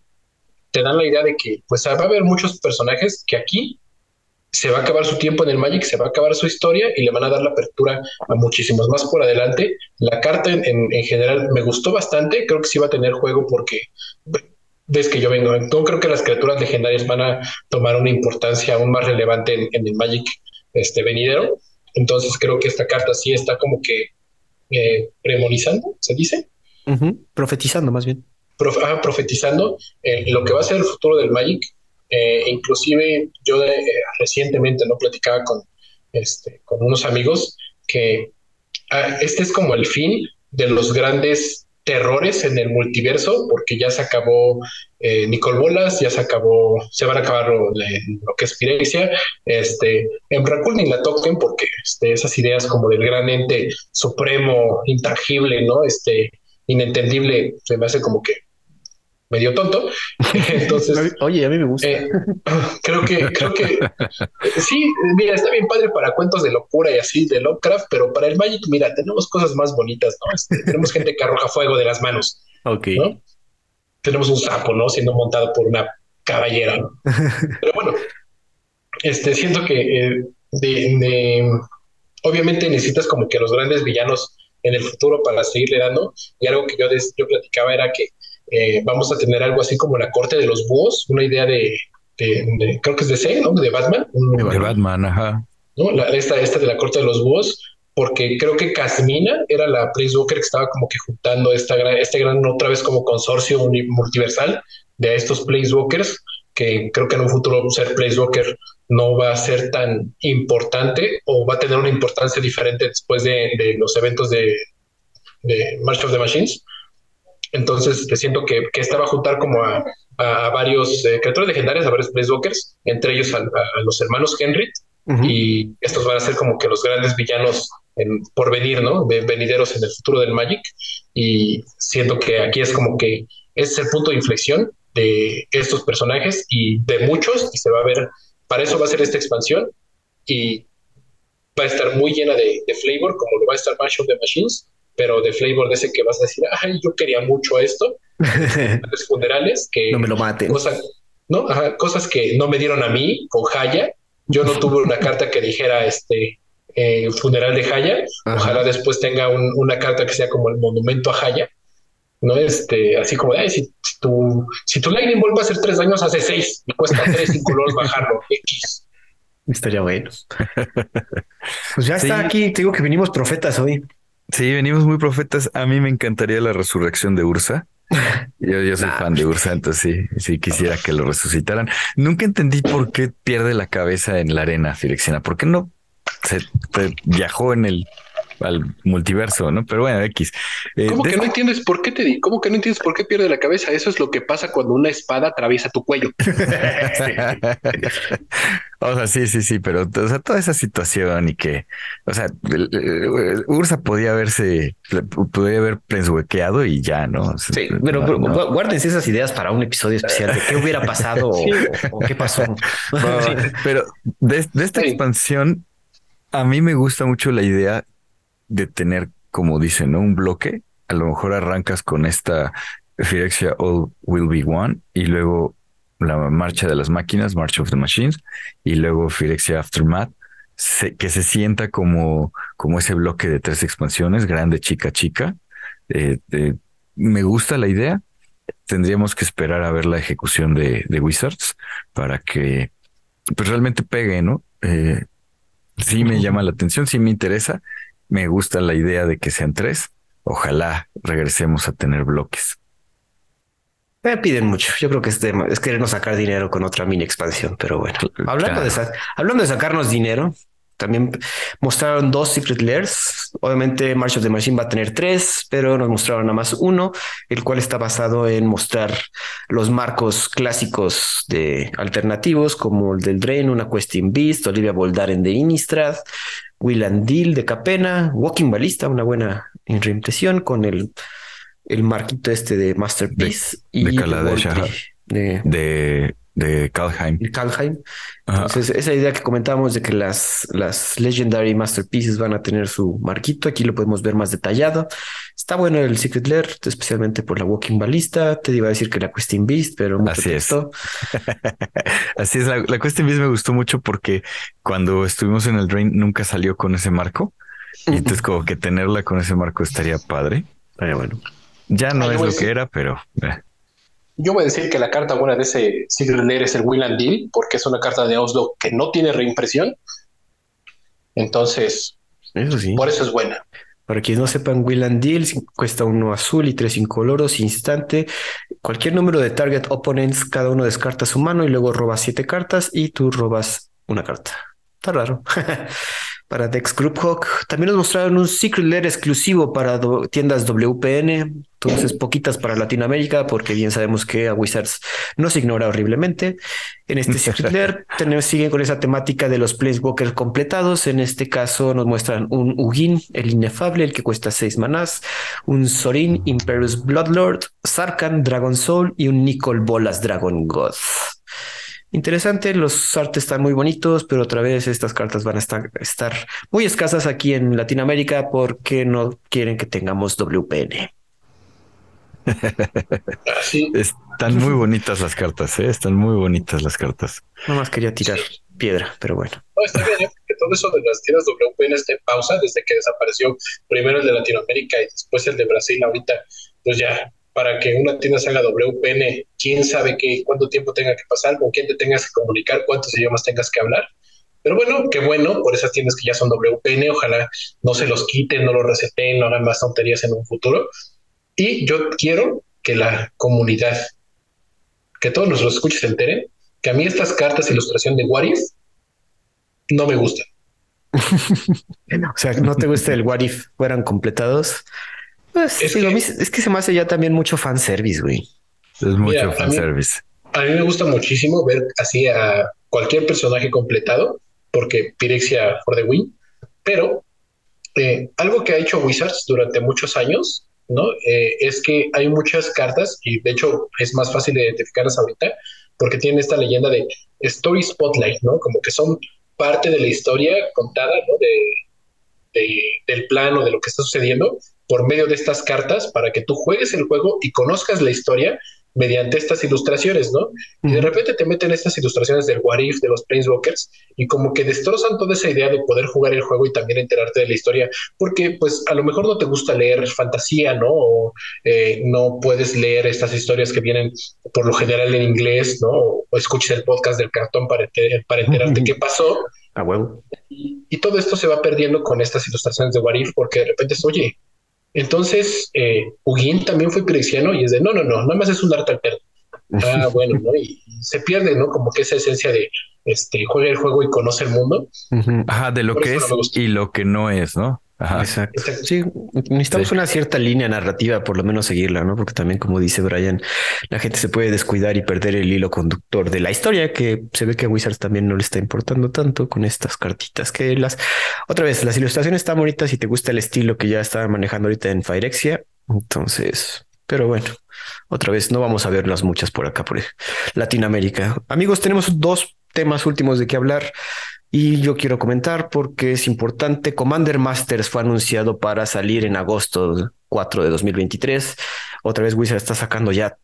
te dan la idea de que pues va a haber muchos personajes que aquí se va a acabar su tiempo en el Magic, se va a acabar su historia y le van a dar la apertura a muchísimos más por adelante. La carta en, en general me gustó bastante, creo que sí va a tener juego porque ves que yo vengo. No creo que las criaturas legendarias van a tomar una importancia aún más relevante en, el Magic este, venidero. Entonces creo que esta carta sí está como que eh, premonizando, ¿se dice? Profetizando más bien. Ah, profetizando eh, lo que va a ser el futuro del Magic. Eh, inclusive yo eh, recientemente no platicaba con, este, con unos amigos que ah, este es como el fin de los grandes terrores en el multiverso, porque ya se acabó eh, Nicole Bolas, ya se acabó, se van a acabar lo, que es Pirexia, este, en Raccoon ni la toquen porque este, esas ideas como del gran ente supremo, intangible, ¿no? Este, inentendible, se me hace como que medio tonto. Entonces, oye, a mí me gusta. Eh, creo que, creo que sí, mira, está bien padre para cuentos de locura y así de Lovecraft, pero para el Magic, mira, tenemos cosas más bonitas, ¿no? Este, tenemos gente que arroja fuego de las manos. Ok. Tenemos un sapo, ¿no? Siendo montado por una caballera, ¿no? Pero bueno, este, siento que eh, de, obviamente necesitas como que los grandes villanos en el futuro para seguirle dando. Y algo que yo, yo platicaba era que eh, vamos a tener algo así como la corte de los búhos, una idea de, creo que es de C, ¿no? De Batman. De Batman, ajá. ¿no? esta, esta de la corte de los búhos, porque creo que Casmina era la Place Walker que estaba como que juntando esta este gran, otra vez como consorcio multiversal de estos Place Walkers, que creo que en un futuro ser Place Walker no va a ser tan importante o va a tener una importancia diferente después de, los eventos de, de March of the Machines. Entonces, te siento que, que esta va a juntar como a, a, varios eh, creadores legendarios, a varios Walkers, entre ellos a, los hermanos Henry, y estos van a ser como que los grandes villanos en, por venir, ¿no? De venideros en el futuro del Magic. Y siento que aquí es como que es el punto de inflexión de estos personajes y de muchos, y se va a ver, para eso va a ser esta expansión, y va a estar muy llena de, flavor, como lo va a estar Match of the Machines, pero de flavor de ese que vas a decir, ay, yo quería mucho esto, los funerales, que... No me lo maten. Cosas, ¿no? cosas que no me dieron a mí con Haya. Yo no tuve una carta que dijera este eh, funeral de Haya. Ojalá después tenga una carta que sea como el monumento a Haya. ¿no? Este, así como, ay, si, tu, si tu Lightning Ball va a ser tres años, hace seis y cuesta tres, cinco colores bajarlo, X. Estaría bueno. Pues ya está aquí, te digo que venimos profetas hoy. Sí, venimos muy profetas. A mí me encantaría la resurrección de Ursa. Yo, soy fan de Ursa, entonces sí, sí quisiera que lo resucitaran. Nunca entendí por qué pierde la cabeza en la arena, Filexina. ¿Por qué no se viajó en el al multiverso, ¿no? Pero bueno, X. Eh, ¿Cómo que no entiendes por qué te di? ¿Cómo que no entiendes por qué pierde la cabeza? Eso es lo que pasa cuando una espada atraviesa tu cuello. o sea, sí, sí, sí, pero o sea, toda esa situación y que, o sea, Ursa podía haberse, podía haber plenshuequeado y ya, ¿no? Sí, pero, guárdense esas ideas para un episodio especial de qué hubiera pasado o, qué pasó. pero de, de esta expansión, a mí me gusta mucho la idea de tener, como dicen, ¿no? un bloque. A lo mejor arrancas con esta Phyrexia All Will Be One y luego la marcha de las máquinas, March of the Machines, y luego Phyrexia Aftermath, que se sienta como, como ese bloque de tres expansiones, grande, chica, chica. Eh, me gusta la idea. Tendríamos que esperar a ver la ejecución de, de Wizards para que pues, realmente pegue, ¿no? Eh, sí me llama la atención, sí me interesa. Me gusta la idea de que sean tres. Ojalá regresemos a tener bloques. Me piden mucho. Yo creo que es, es querernos sacar dinero con otra mini expansión, pero bueno. Hablando, de, hablando de sacarnos dinero, también mostraron dos Secret Lairs. Obviamente March of the Machine va a tener tres, pero nos mostraron nada más uno, el cual está basado en mostrar los marcos clásicos de alternativos como el del Drain, una Questing Beast, Olivia Boldaren de Innistrad, Deal de Capena, Walking Ballista, una buena reimpresión con el, el marquito este de Masterpiece de, y de, de, de, Kalheim. Entonces, esa idea que comentábamos de que las, las Legendary Masterpieces van a tener su marquito, aquí lo podemos ver más detallado. Está bueno el Secret Lair, especialmente por la Walking Ballista. Te iba a decir que la Questing Beast, pero mucho Así es. Así es, la, la Questing Beast me gustó mucho porque cuando estuvimos en el Drain nunca salió con ese marco. Y entonces como que tenerla con ese marco estaría padre. Pero bueno, ya no es lo que era, pero... Eh. Yo voy a decir que la carta buena de ese Lair es el Will and Deal, porque es una carta de Oslo que no tiene reimpresión. Entonces, eso sí. por eso es buena. Para quienes no sepan, Will and Deal cuesta uno azul y tres incoloros, instante. Cualquier número de target opponents, cada uno descarta su mano y luego roba siete cartas y tú robas una carta. Está raro. para Dex Group Hawk. También nos mostraron un Secret Lair exclusivo para tiendas WPN, entonces poquitas para Latinoamérica, porque bien sabemos que a Wizards nos ignora horriblemente. En este Secret Lair tenemos, siguen con esa temática de los Planeswalkers completados. En este caso nos muestran un Ugin, el inefable, el que cuesta seis manás, un Sorin, Imperius Bloodlord, Sarkhan, Dragon Soul y un Nicol Bolas, Dragon God. Interesante, los artes están muy bonitos, pero otra vez estas cartas van a estar, muy escasas aquí en Latinoamérica porque no quieren que tengamos WPN. Están muy bonitas las cartas, ¿eh? están muy bonitas las cartas. Nada más quería tirar piedra, pero bueno. está bien, ¿eh? todo eso de las tiendas WPN está en pausa desde que desapareció primero el de Latinoamérica y después el de Brasil ahorita, pues ya para que una tienda salga WPN, quién sabe qué, cuánto tiempo tenga que pasar, con quién te tengas que comunicar, cuántos idiomas tengas que hablar. Pero bueno, qué bueno por esas tiendas que ya son WPN, ojalá no se los quiten, no los reseten, no hagan más tonterías en un futuro. Y yo quiero que la comunidad, que todos los escuches se enteren, que a mí estas cartas ilustración de What no me gustan. o sea, no te gusta el What If fueran completados. Pues, es, que, es que se me hace ya también mucho fanservice, güey. Es mucho fanservice. A, mí, me gusta muchísimo ver así a cualquier personaje completado, porque Pirexia for the win, pero eh, algo que ha hecho Wizards durante muchos años, ¿no? Eh, es que hay muchas cartas, y de hecho es más fácil de identificarlas ahorita, porque tienen esta leyenda de Story Spotlight, ¿no? Como que son parte de la historia contada, ¿no? De, del plano, de lo que está sucediendo, por medio de estas cartas para que tú juegues el juego y conozcas la historia mediante estas ilustraciones, ¿no? Y de repente te meten estas ilustraciones del Warif, de los Planeswalkers, y como que destrozan toda esa idea de poder jugar el juego y también enterarte de la historia, porque pues a lo mejor no te gusta leer fantasía, ¿no? O eh, no puedes leer estas historias que vienen por lo general en inglés, ¿no? O, escuches el podcast del cartón para, para enterarte qué pasó. A huevo. Y, todo esto se va perdiendo con estas ilustraciones de Warif, porque de repente es, oye, entonces, eh, también fue pirexiano y es de, no, no, no, nada más es un arte alterno. Ah, bueno, ¿no? Y, se pierde, ¿no? Como que esa esencia de, este, juega el juego y conoce el mundo. Ajá, de lo que es y lo que no es, ¿no? Exacto. Sí, necesitamos una cierta línea narrativa, por lo menos seguirla, ¿no? Porque también, como dice Brian, la gente se puede descuidar y perder el hilo conductor de la historia, que se ve que a Wizards también no le está importando tanto con estas cartitas. Que las, otra vez, las ilustraciones están bonitas si te gusta el estilo que ya están manejando ahorita en Firexia. Entonces, pero bueno, otra vez no vamos a verlas muchas por acá, por Latinoamérica. Amigos, tenemos dos temas últimos de qué hablar. Y yo quiero comentar porque es importante, Commander Masters fue anunciado para salir en agosto 4 de 2023. Otra vez Wizard está sacando ya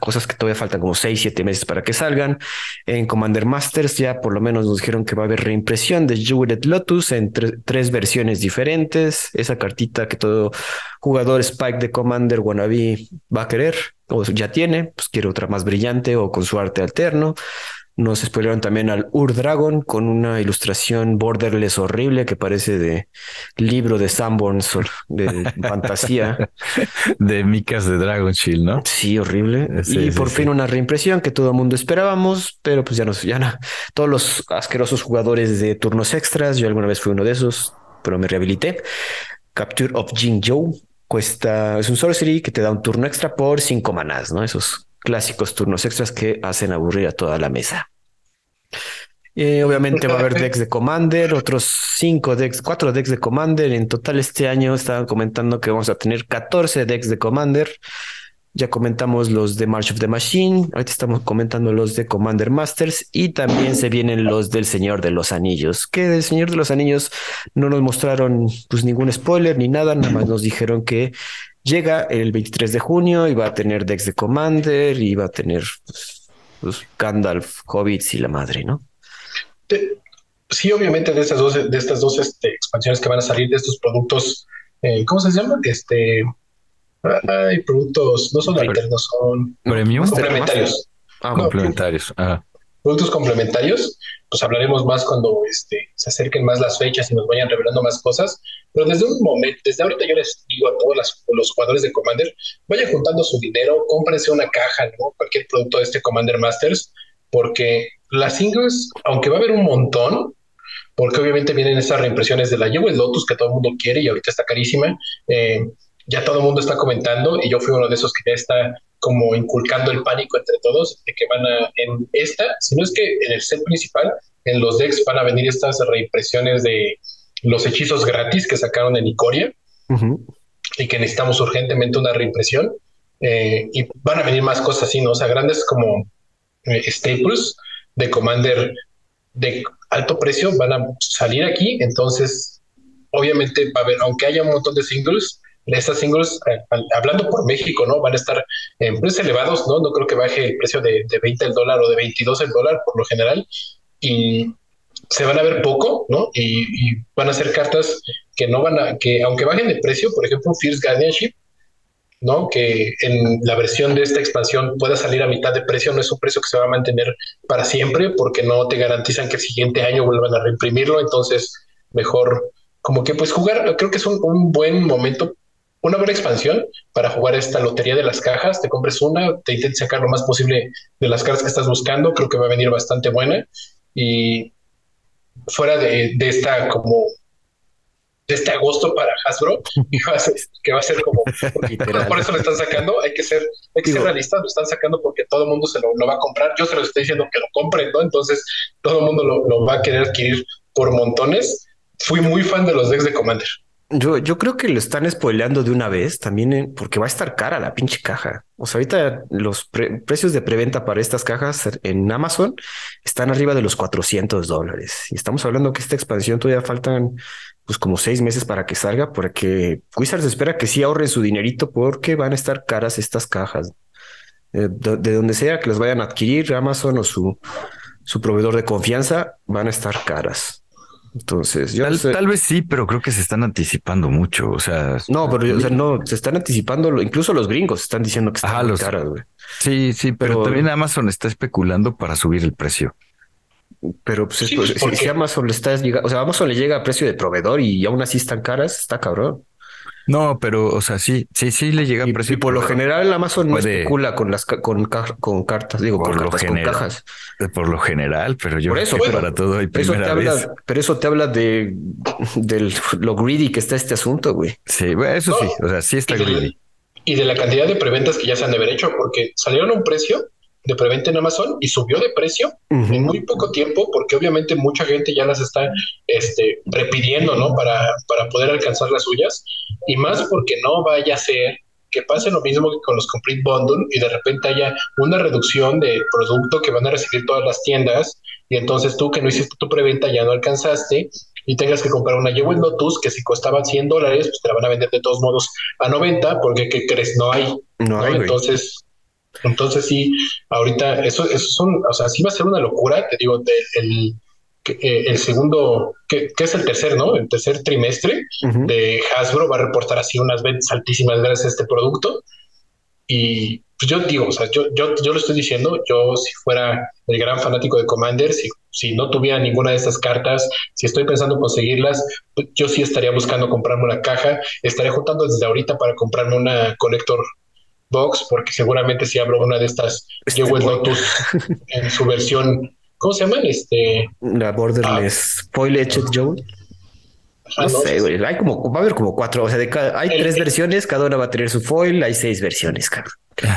cosas que todavía faltan como 6, 7 meses para que salgan. En Commander Masters ya por lo menos nos dijeron que va a haber reimpresión de Jeweled Lotus en tres versiones diferentes. Esa cartita que todo jugador Spike de Commander Wannabe va a querer o ya tiene, pues quiere otra más brillante o con su arte alterno. Nos spoilearon también al Ur Dragon con una ilustración borderless horrible que parece de libro de Sanborn de fantasía. De Micas de Dragon Shield, ¿no? Sí, horrible. y por fin una reimpresión que todo el mundo esperábamos, pero pues ya nos, ya no. Todos los asquerosos jugadores de turnos extras, yo alguna vez fui uno de esos, pero me rehabilité. Capture of Jin Joe cuesta, es un sorcery que te da un turno extra por cinco manás, ¿no? Esos clásicos turnos extras que hacen aburrir a toda la mesa. Eh, obviamente va a haber decks de Commander, otros cinco decks, cuatro decks de Commander. En total este año estaban comentando que vamos a tener 14 decks de Commander. Ya comentamos los de March of the Machine, ahorita estamos comentando los de Commander Masters y también se vienen los del Señor de los Anillos, que del Señor de los Anillos no nos mostraron pues ningún spoiler ni nada, nada más nos dijeron que Llega el 23 de junio y va a tener decks de Commander y va a tener pues, pues, Gandalf, Hobbits y la madre, ¿no? Sí, obviamente de estas dos, de estas dos este, expansiones que van a salir de estos productos, eh, ¿cómo se llaman? Este, hay productos, no son alternos, son complementarios. Ah, complementarios. Productos complementarios pues hablaremos más cuando este, se acerquen más las fechas y nos vayan revelando más cosas. Pero desde un momento, desde ahorita yo les digo a todos los jugadores de Commander, vayan juntando su dinero, cómprense una caja, ¿no? Cualquier producto de este Commander Masters, porque las singles, aunque va a haber un montón, porque obviamente vienen esas reimpresiones de la Jewel Lotus que todo el mundo quiere y ahorita está carísima. Eh, ya todo el mundo está comentando y yo fui uno de esos que ya está como inculcando el pánico entre todos de que van a, en esta, si no es que en el set principal, en los decks van a venir estas reimpresiones de los hechizos gratis que sacaron en Icoria y que necesitamos urgentemente una reimpresión. Eh, y van a venir más cosas así, ¿no? O sea, grandes como eh, staples de Commander de alto precio van a salir aquí. Entonces, obviamente, va a haber, aunque haya un montón de singles, estas singles, eh, hablando por México, ¿no? Van a estar en precios elevados, ¿no? No creo que baje el precio de, 20 el dólar o de 22 el dólar por lo general. Y se van a ver poco, ¿no? Y, y, van a ser cartas que no van a, que aunque bajen de precio, por ejemplo, Fierce Guardianship, ¿no? Que en la versión de esta expansión pueda salir a mitad de precio, no es un precio que se va a mantener para siempre, porque no te garantizan que el siguiente año vuelvan a reimprimirlo, entonces mejor como que pues jugar, creo que es un, un buen momento una buena expansión para jugar esta lotería de las cajas. Te compres una, te intentes sacar lo más posible de las cartas que estás buscando. Creo que va a venir bastante buena. Y fuera de, de esta como de este agosto para Hasbro, que va a ser como por eso lo están sacando, hay que ser, hay que ser realistas, lo están sacando porque todo el mundo se lo, lo, va a comprar, yo se lo estoy diciendo que lo compren, ¿no? Entonces todo el mundo lo, lo, va a querer adquirir por montones. Fui muy fan de los decks de Commander. Yo, yo creo que lo están spoileando de una vez también eh, porque va a estar cara la pinche caja. O sea, ahorita los pre precios de preventa para estas cajas en Amazon están arriba de los 400 dólares. Y estamos hablando que esta expansión todavía faltan pues como seis meses para que salga, porque Wizards espera que sí ahorren su dinerito porque van a estar caras estas cajas. Eh, de, de, donde sea que las vayan a adquirir, Amazon o su, su proveedor de confianza, van a estar caras. Entonces, yo tal, sé. tal, vez sí, pero creo que se están anticipando mucho. O sea, no, pero o sea, no se están anticipando. Incluso los gringos están diciendo que están los, caras, güey. Sí, sí, pero, pero, también Amazon está especulando para subir el precio. Pero pues, sí, pues si, si, Amazon le está llegando, o sea, Amazon le llega a precio de proveedor y aún así están caras, está cabrón. No, pero, o sea, sí, sí, sí le llega precio. Y por lo general, Amazon no especula con las con, con cartas, digo, por con, lo cartas, general, con cajas. Por lo general, pero yo por eso, pero, para todo hay primera eso te vez. Habla, pero eso te habla de del lo greedy que está este asunto, güey. Sí, bueno, eso no, sí, o sea, sí está y de, greedy. Y de la cantidad de preventas que ya se han de haber hecho, porque salieron a un precio de preventa en Amazon y subió de precio uh -huh. en muy poco tiempo, porque obviamente mucha gente ya las está este, repidiendo, ¿no? Para, para poder alcanzar las suyas, y más porque no vaya a ser que pase lo mismo que con los Complete Bundle y de repente haya una reducción de producto que van a recibir todas las tiendas, y entonces tú que no hiciste tu preventa ya no alcanzaste, y tengas que comprar una Jewel Lotus que si costaba 100 dólares, pues te la van a vender de todos modos a 90, porque ¿qué crees? No hay. No, hay, entonces... Entonces sí, ahorita eso, eso son, o sea, sí va a ser una locura, te digo, de, el, eh, el segundo, que, que, es el tercer, ¿no? El tercer trimestre uh -huh. de Hasbro va a reportar así unas ventas altísimas gracias a este producto. Y pues yo digo, o sea, yo, yo, yo lo estoy diciendo, yo si fuera el gran fanático de Commander, si, si no tuviera ninguna de estas cartas, si estoy pensando conseguirlas, yo sí estaría buscando comprarme una caja, estaría juntando desde ahorita para comprarme una Collector Box, porque seguramente si abro una de estas Este Jewel Lotus en su versión, ¿cómo se llaman? Este, La Borderless ah. Foil Etched No, no sé, güey. Hay como, va a haber como cuatro. O sea, de cada, hay el, tres el, versiones, cada una va a tener su foil. Hay seis versiones, cabrón.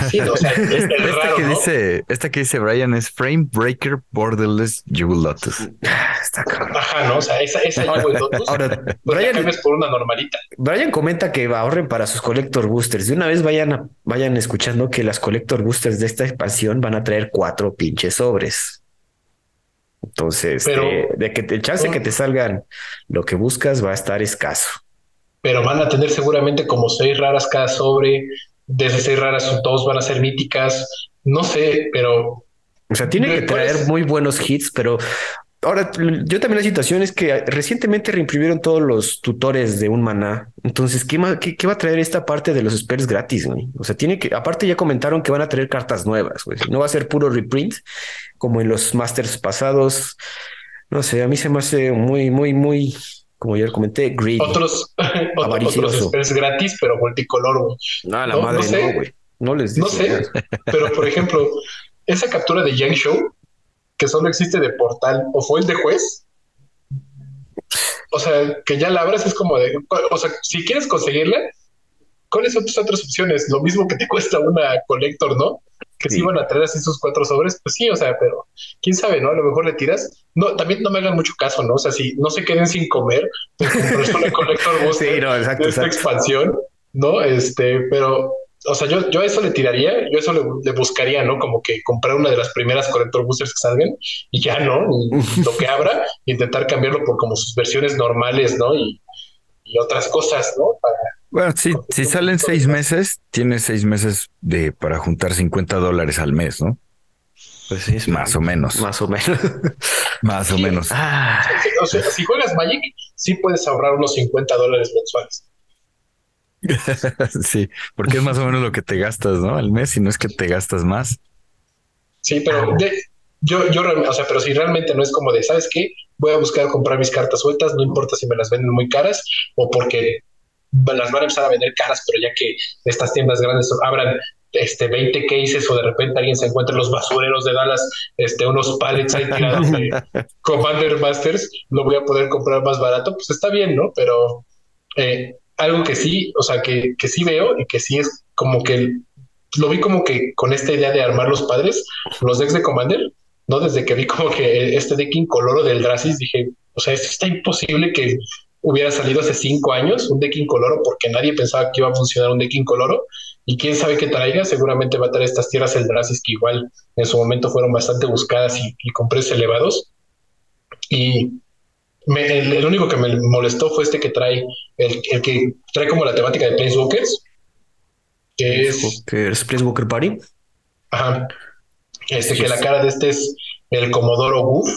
Sí, o sea, es, es esta, raro, que ¿no? dice, esta que dice Brian es Frame Breaker Borderless Jewel Lotus. Está cabrón. Ajá, no, o sea, esa, esa Jewel Lotus. Ahora, Brian, la por una normalita. Brian comenta que ahorren para sus Collector Boosters. De una vez vayan, a, vayan escuchando que las Collector Boosters de esta expansión van a traer cuatro pinches sobres. Entonces, pero, de, de, que el chance de que te salgan lo que buscas va a estar escaso. Pero van a tener seguramente como seis raras cada sobre. De esas seis raras, dos van a ser míticas. No sé, pero. O sea, tiene que traer muy buenos hits, pero Ahora, yo también la situación es que recientemente reimprimieron todos los tutores de un maná. Entonces, ¿qué, qué, qué va a traer esta parte de los spells gratis, güey? O sea, tiene que, aparte ya comentaron que van a traer cartas nuevas, güey. No va a ser puro reprint como en los masters pasados. No sé, a mí se me hace muy, muy, muy, como ya comenté, greedy. Otros, otros spells gratis, pero multicolor, güey. No, la no, madre no, güey. No, no, les No sé, pero por ejemplo, esa captura de Yang Show que solo existe de portal o fue el de juez. O sea, que ya la abras es como de, o sea, si quieres conseguirla, ¿cuáles son tus otras opciones? Lo mismo que te cuesta una collector, ¿no? Que sí. si iban a traer así sus cuatro sobres, pues sí, o sea, pero quién sabe, ¿no? A lo mejor le tiras. No, también no me hagan mucho caso, ¿no? O sea, si no se queden sin comer, pues una collector booster sí, no, exacto, de esta exacto. expansión, ¿no? Este, pero o sea, yo, yo a eso le tiraría, yo eso le, le, buscaría, ¿no? Como que comprar una de las primeras Collector Boosters que salgan y ya, ¿no? Y lo que abra, intentar cambiarlo por como sus versiones normales, ¿no? Y, y otras cosas, ¿no? Para, bueno, sí, si salen seis meses, tienes seis meses de para juntar 50 dólares al mes, ¿no? Pues sí, más o menos. Más o menos. más o menos. Ah. O sea, si juegas Magic, sí puedes ahorrar unos 50 dólares mensuales. sí, porque es más o menos lo que te gastas, ¿no? Al mes, y no es que te gastas más. Sí, pero yo, yo, o sea, pero si realmente no es como de, ¿sabes qué? Voy a buscar comprar mis cartas sueltas, no importa si me las venden muy caras o porque las van a empezar a vender caras, pero ya que estas tiendas grandes abran este 20 cases o de repente alguien se encuentra en los basureros de Dallas, este unos pallets ahí tirados de Commander Masters, lo voy a poder comprar más barato, pues está bien, ¿no? Pero eh, algo que sí, o sea, que, que sí veo y que sí es como que lo vi como que con esta idea de armar los padres, los decks de Commander, ¿no? Desde que vi como que este deck incoloro del Dracis, dije, o sea, esto está imposible que hubiera salido hace cinco años un deck incoloro porque nadie pensaba que iba a funcionar un deck incoloro y quién sabe qué traiga, seguramente va a traer estas tierras el Dracis que igual en su momento fueron bastante buscadas y, con precios elevados. Y el, único que me molestó fue este que trae, el, el que trae como la temática de Planeswalkers, que es... Planeswalker Party. Ajá. Este, que la cara de este es el Comodoro Goof.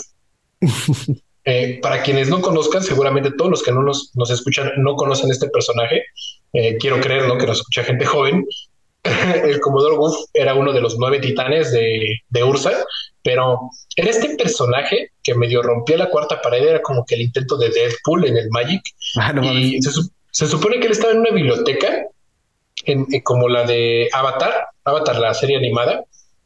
Eh, para quienes no conozcan, seguramente todos los que no nos, nos escuchan no conocen este personaje. Eh, quiero creer ¿no? que nos escucha gente joven. el Comodoro Goof era uno de los nueve titanes de, de, Ursa, pero era este personaje que medio rompía la cuarta pared, era como que el intento de Deadpool en el Magic. Ah, y se, se, supone que él estaba en una biblioteca, en, como la de Avatar, Avatar, la serie animada,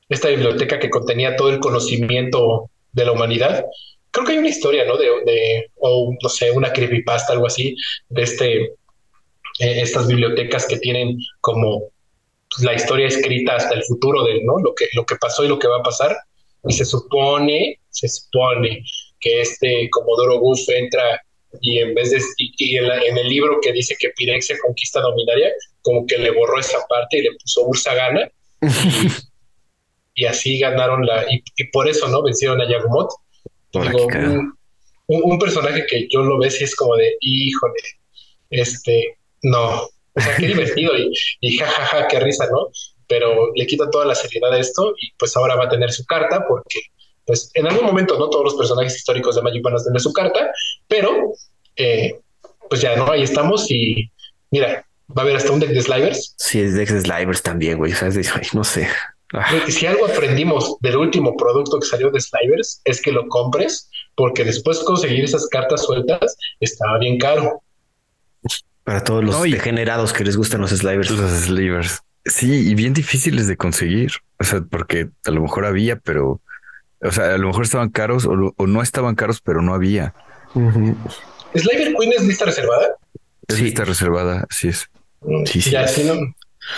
esta biblioteca que contenía todo el conocimiento de la humanidad. Creo que hay una historia, ¿no? De, o no sé, una creepypasta, algo así, de este, eh, estas bibliotecas que tienen como la historia escrita hasta el futuro de, ¿no? Lo que, lo que pasó y lo que va a pasar. Y se supone, se supone que este Comodoro Gus entra y en vez de, y, en, el libro que dice que Pirexia conquista Dominaria, como que le borró esa parte y le puso Ursa gana. y así ganaron la, y, por eso, ¿no? Vencieron a Yagumot. Un, personaje que yo lo veo si es como de, híjole, este, no, o sea, qué divertido y, y jajaja, qué risa, ¿no? Pero le quita toda la seriedad a esto y pues ahora va a tener su carta porque, pues en algún momento, no todos los personajes históricos de Magic van a tener su carta, pero eh, pues ya, ¿no? Ahí estamos y mira, va a haber hasta un deck de slivers. Sí, es deck de slivers también, güey, ¿sabes? no sé. Ah. Si algo aprendimos del último producto que salió de Slivers es que lo compres, porque después conseguir esas cartas sueltas estaba bien caro. Para todos los degenerados que les gustan los Slivers. Los Slivers. Sí, y bien difíciles de conseguir. O sea, porque a lo mejor había, pero, o sea, a lo mejor estaban caros o, no estaban caros, pero no había. ¿Sliver Queen es lista reservada? Es lista reservada, así es. Mm, sí, sí. Ya, si no,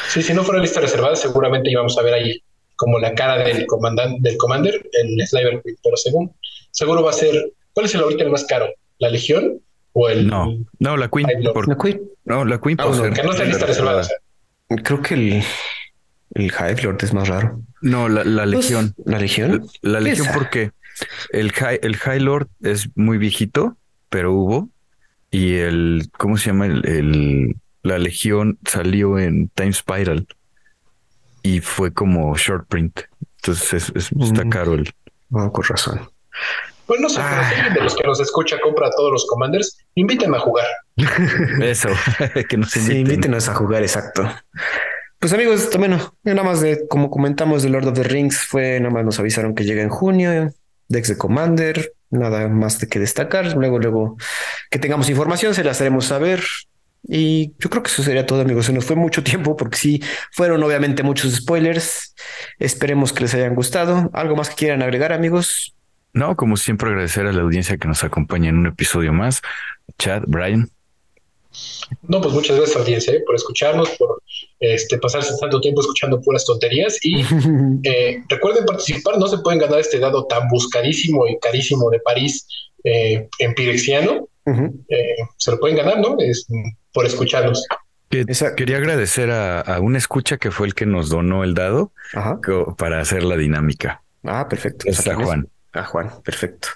Sí, si no fuera lista reservada, seguramente íbamos a ver ahí como la cara del comandante del commander en Sliver Queen, pero según seguro va a ser ¿cuál es el ahorita el más caro? ¿La Legión o el No, no, la Queen, la Queen. No, la Queen ah, que no está lista reservada. Creo que el el Hive Lord es más raro. No, la, la pues, Legión. ¿La Legión? La, Legión porque el High, el High Lord es muy viejito, pero hubo y el ¿cómo se llama el la Legión salió en Time Spiral y fue como short print. Entonces es, está caro el. con razón. Pues no sé, ah. de los que nos escucha compra todos los commanders, invítenme a jugar. Eso, que nos inviten. a jugar, exacto. Pues amigos, también nada más de como comentamos de Lord of the Rings, fue nada más nos avisaron que llega en junio, Dex de Commander, nada más de que destacar. Luego, luego que tengamos información, se las haremos saber. Y yo creo que eso sería todo, amigos. Se nos fue mucho tiempo porque sí fueron obviamente muchos spoilers. Esperemos que les hayan gustado. ¿Algo más que quieran agregar, amigos? No, como siempre, agradecer a la audiencia que nos acompaña en un episodio más. Chad, Brian. No, pues muchas gracias, audiencia, eh, por escucharnos, por este, pasarse tanto tiempo escuchando puras tonterías. Y eh, recuerden participar, no se pueden ganar este dado tan buscadísimo y carísimo de París eh, en Pirexiano. Se lo pueden ganar, ¿no? Es, por escucharnos. quería agradecer a, a, un escucha que fue el que nos donó el dado para hacer la dinámica. Ah, perfecto. Es a Juan. A Juan, perfecto.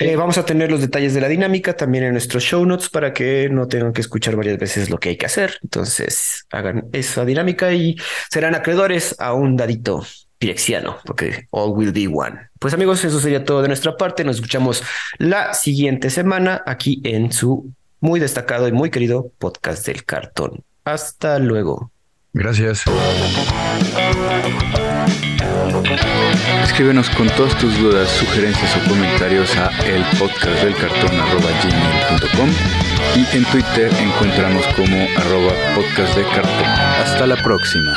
Eh, vamos a tener los detalles de la dinámica también en nuestros show notes para que no tengan que escuchar varias veces lo que hay que hacer. Entonces hagan esa dinámica y serán acreedores a un dadito pirexiano, porque all will be one. Pues amigos, eso sería todo de nuestra parte. Nos escuchamos la siguiente semana aquí en su muy destacado y muy querido podcast del cartón. Hasta luego. Gracias. Escríbenos con todas tus dudas, sugerencias o comentarios a elpodcastdelcartón.com y en Twitter encontramos como arroba podcast de cartón. Hasta la próxima.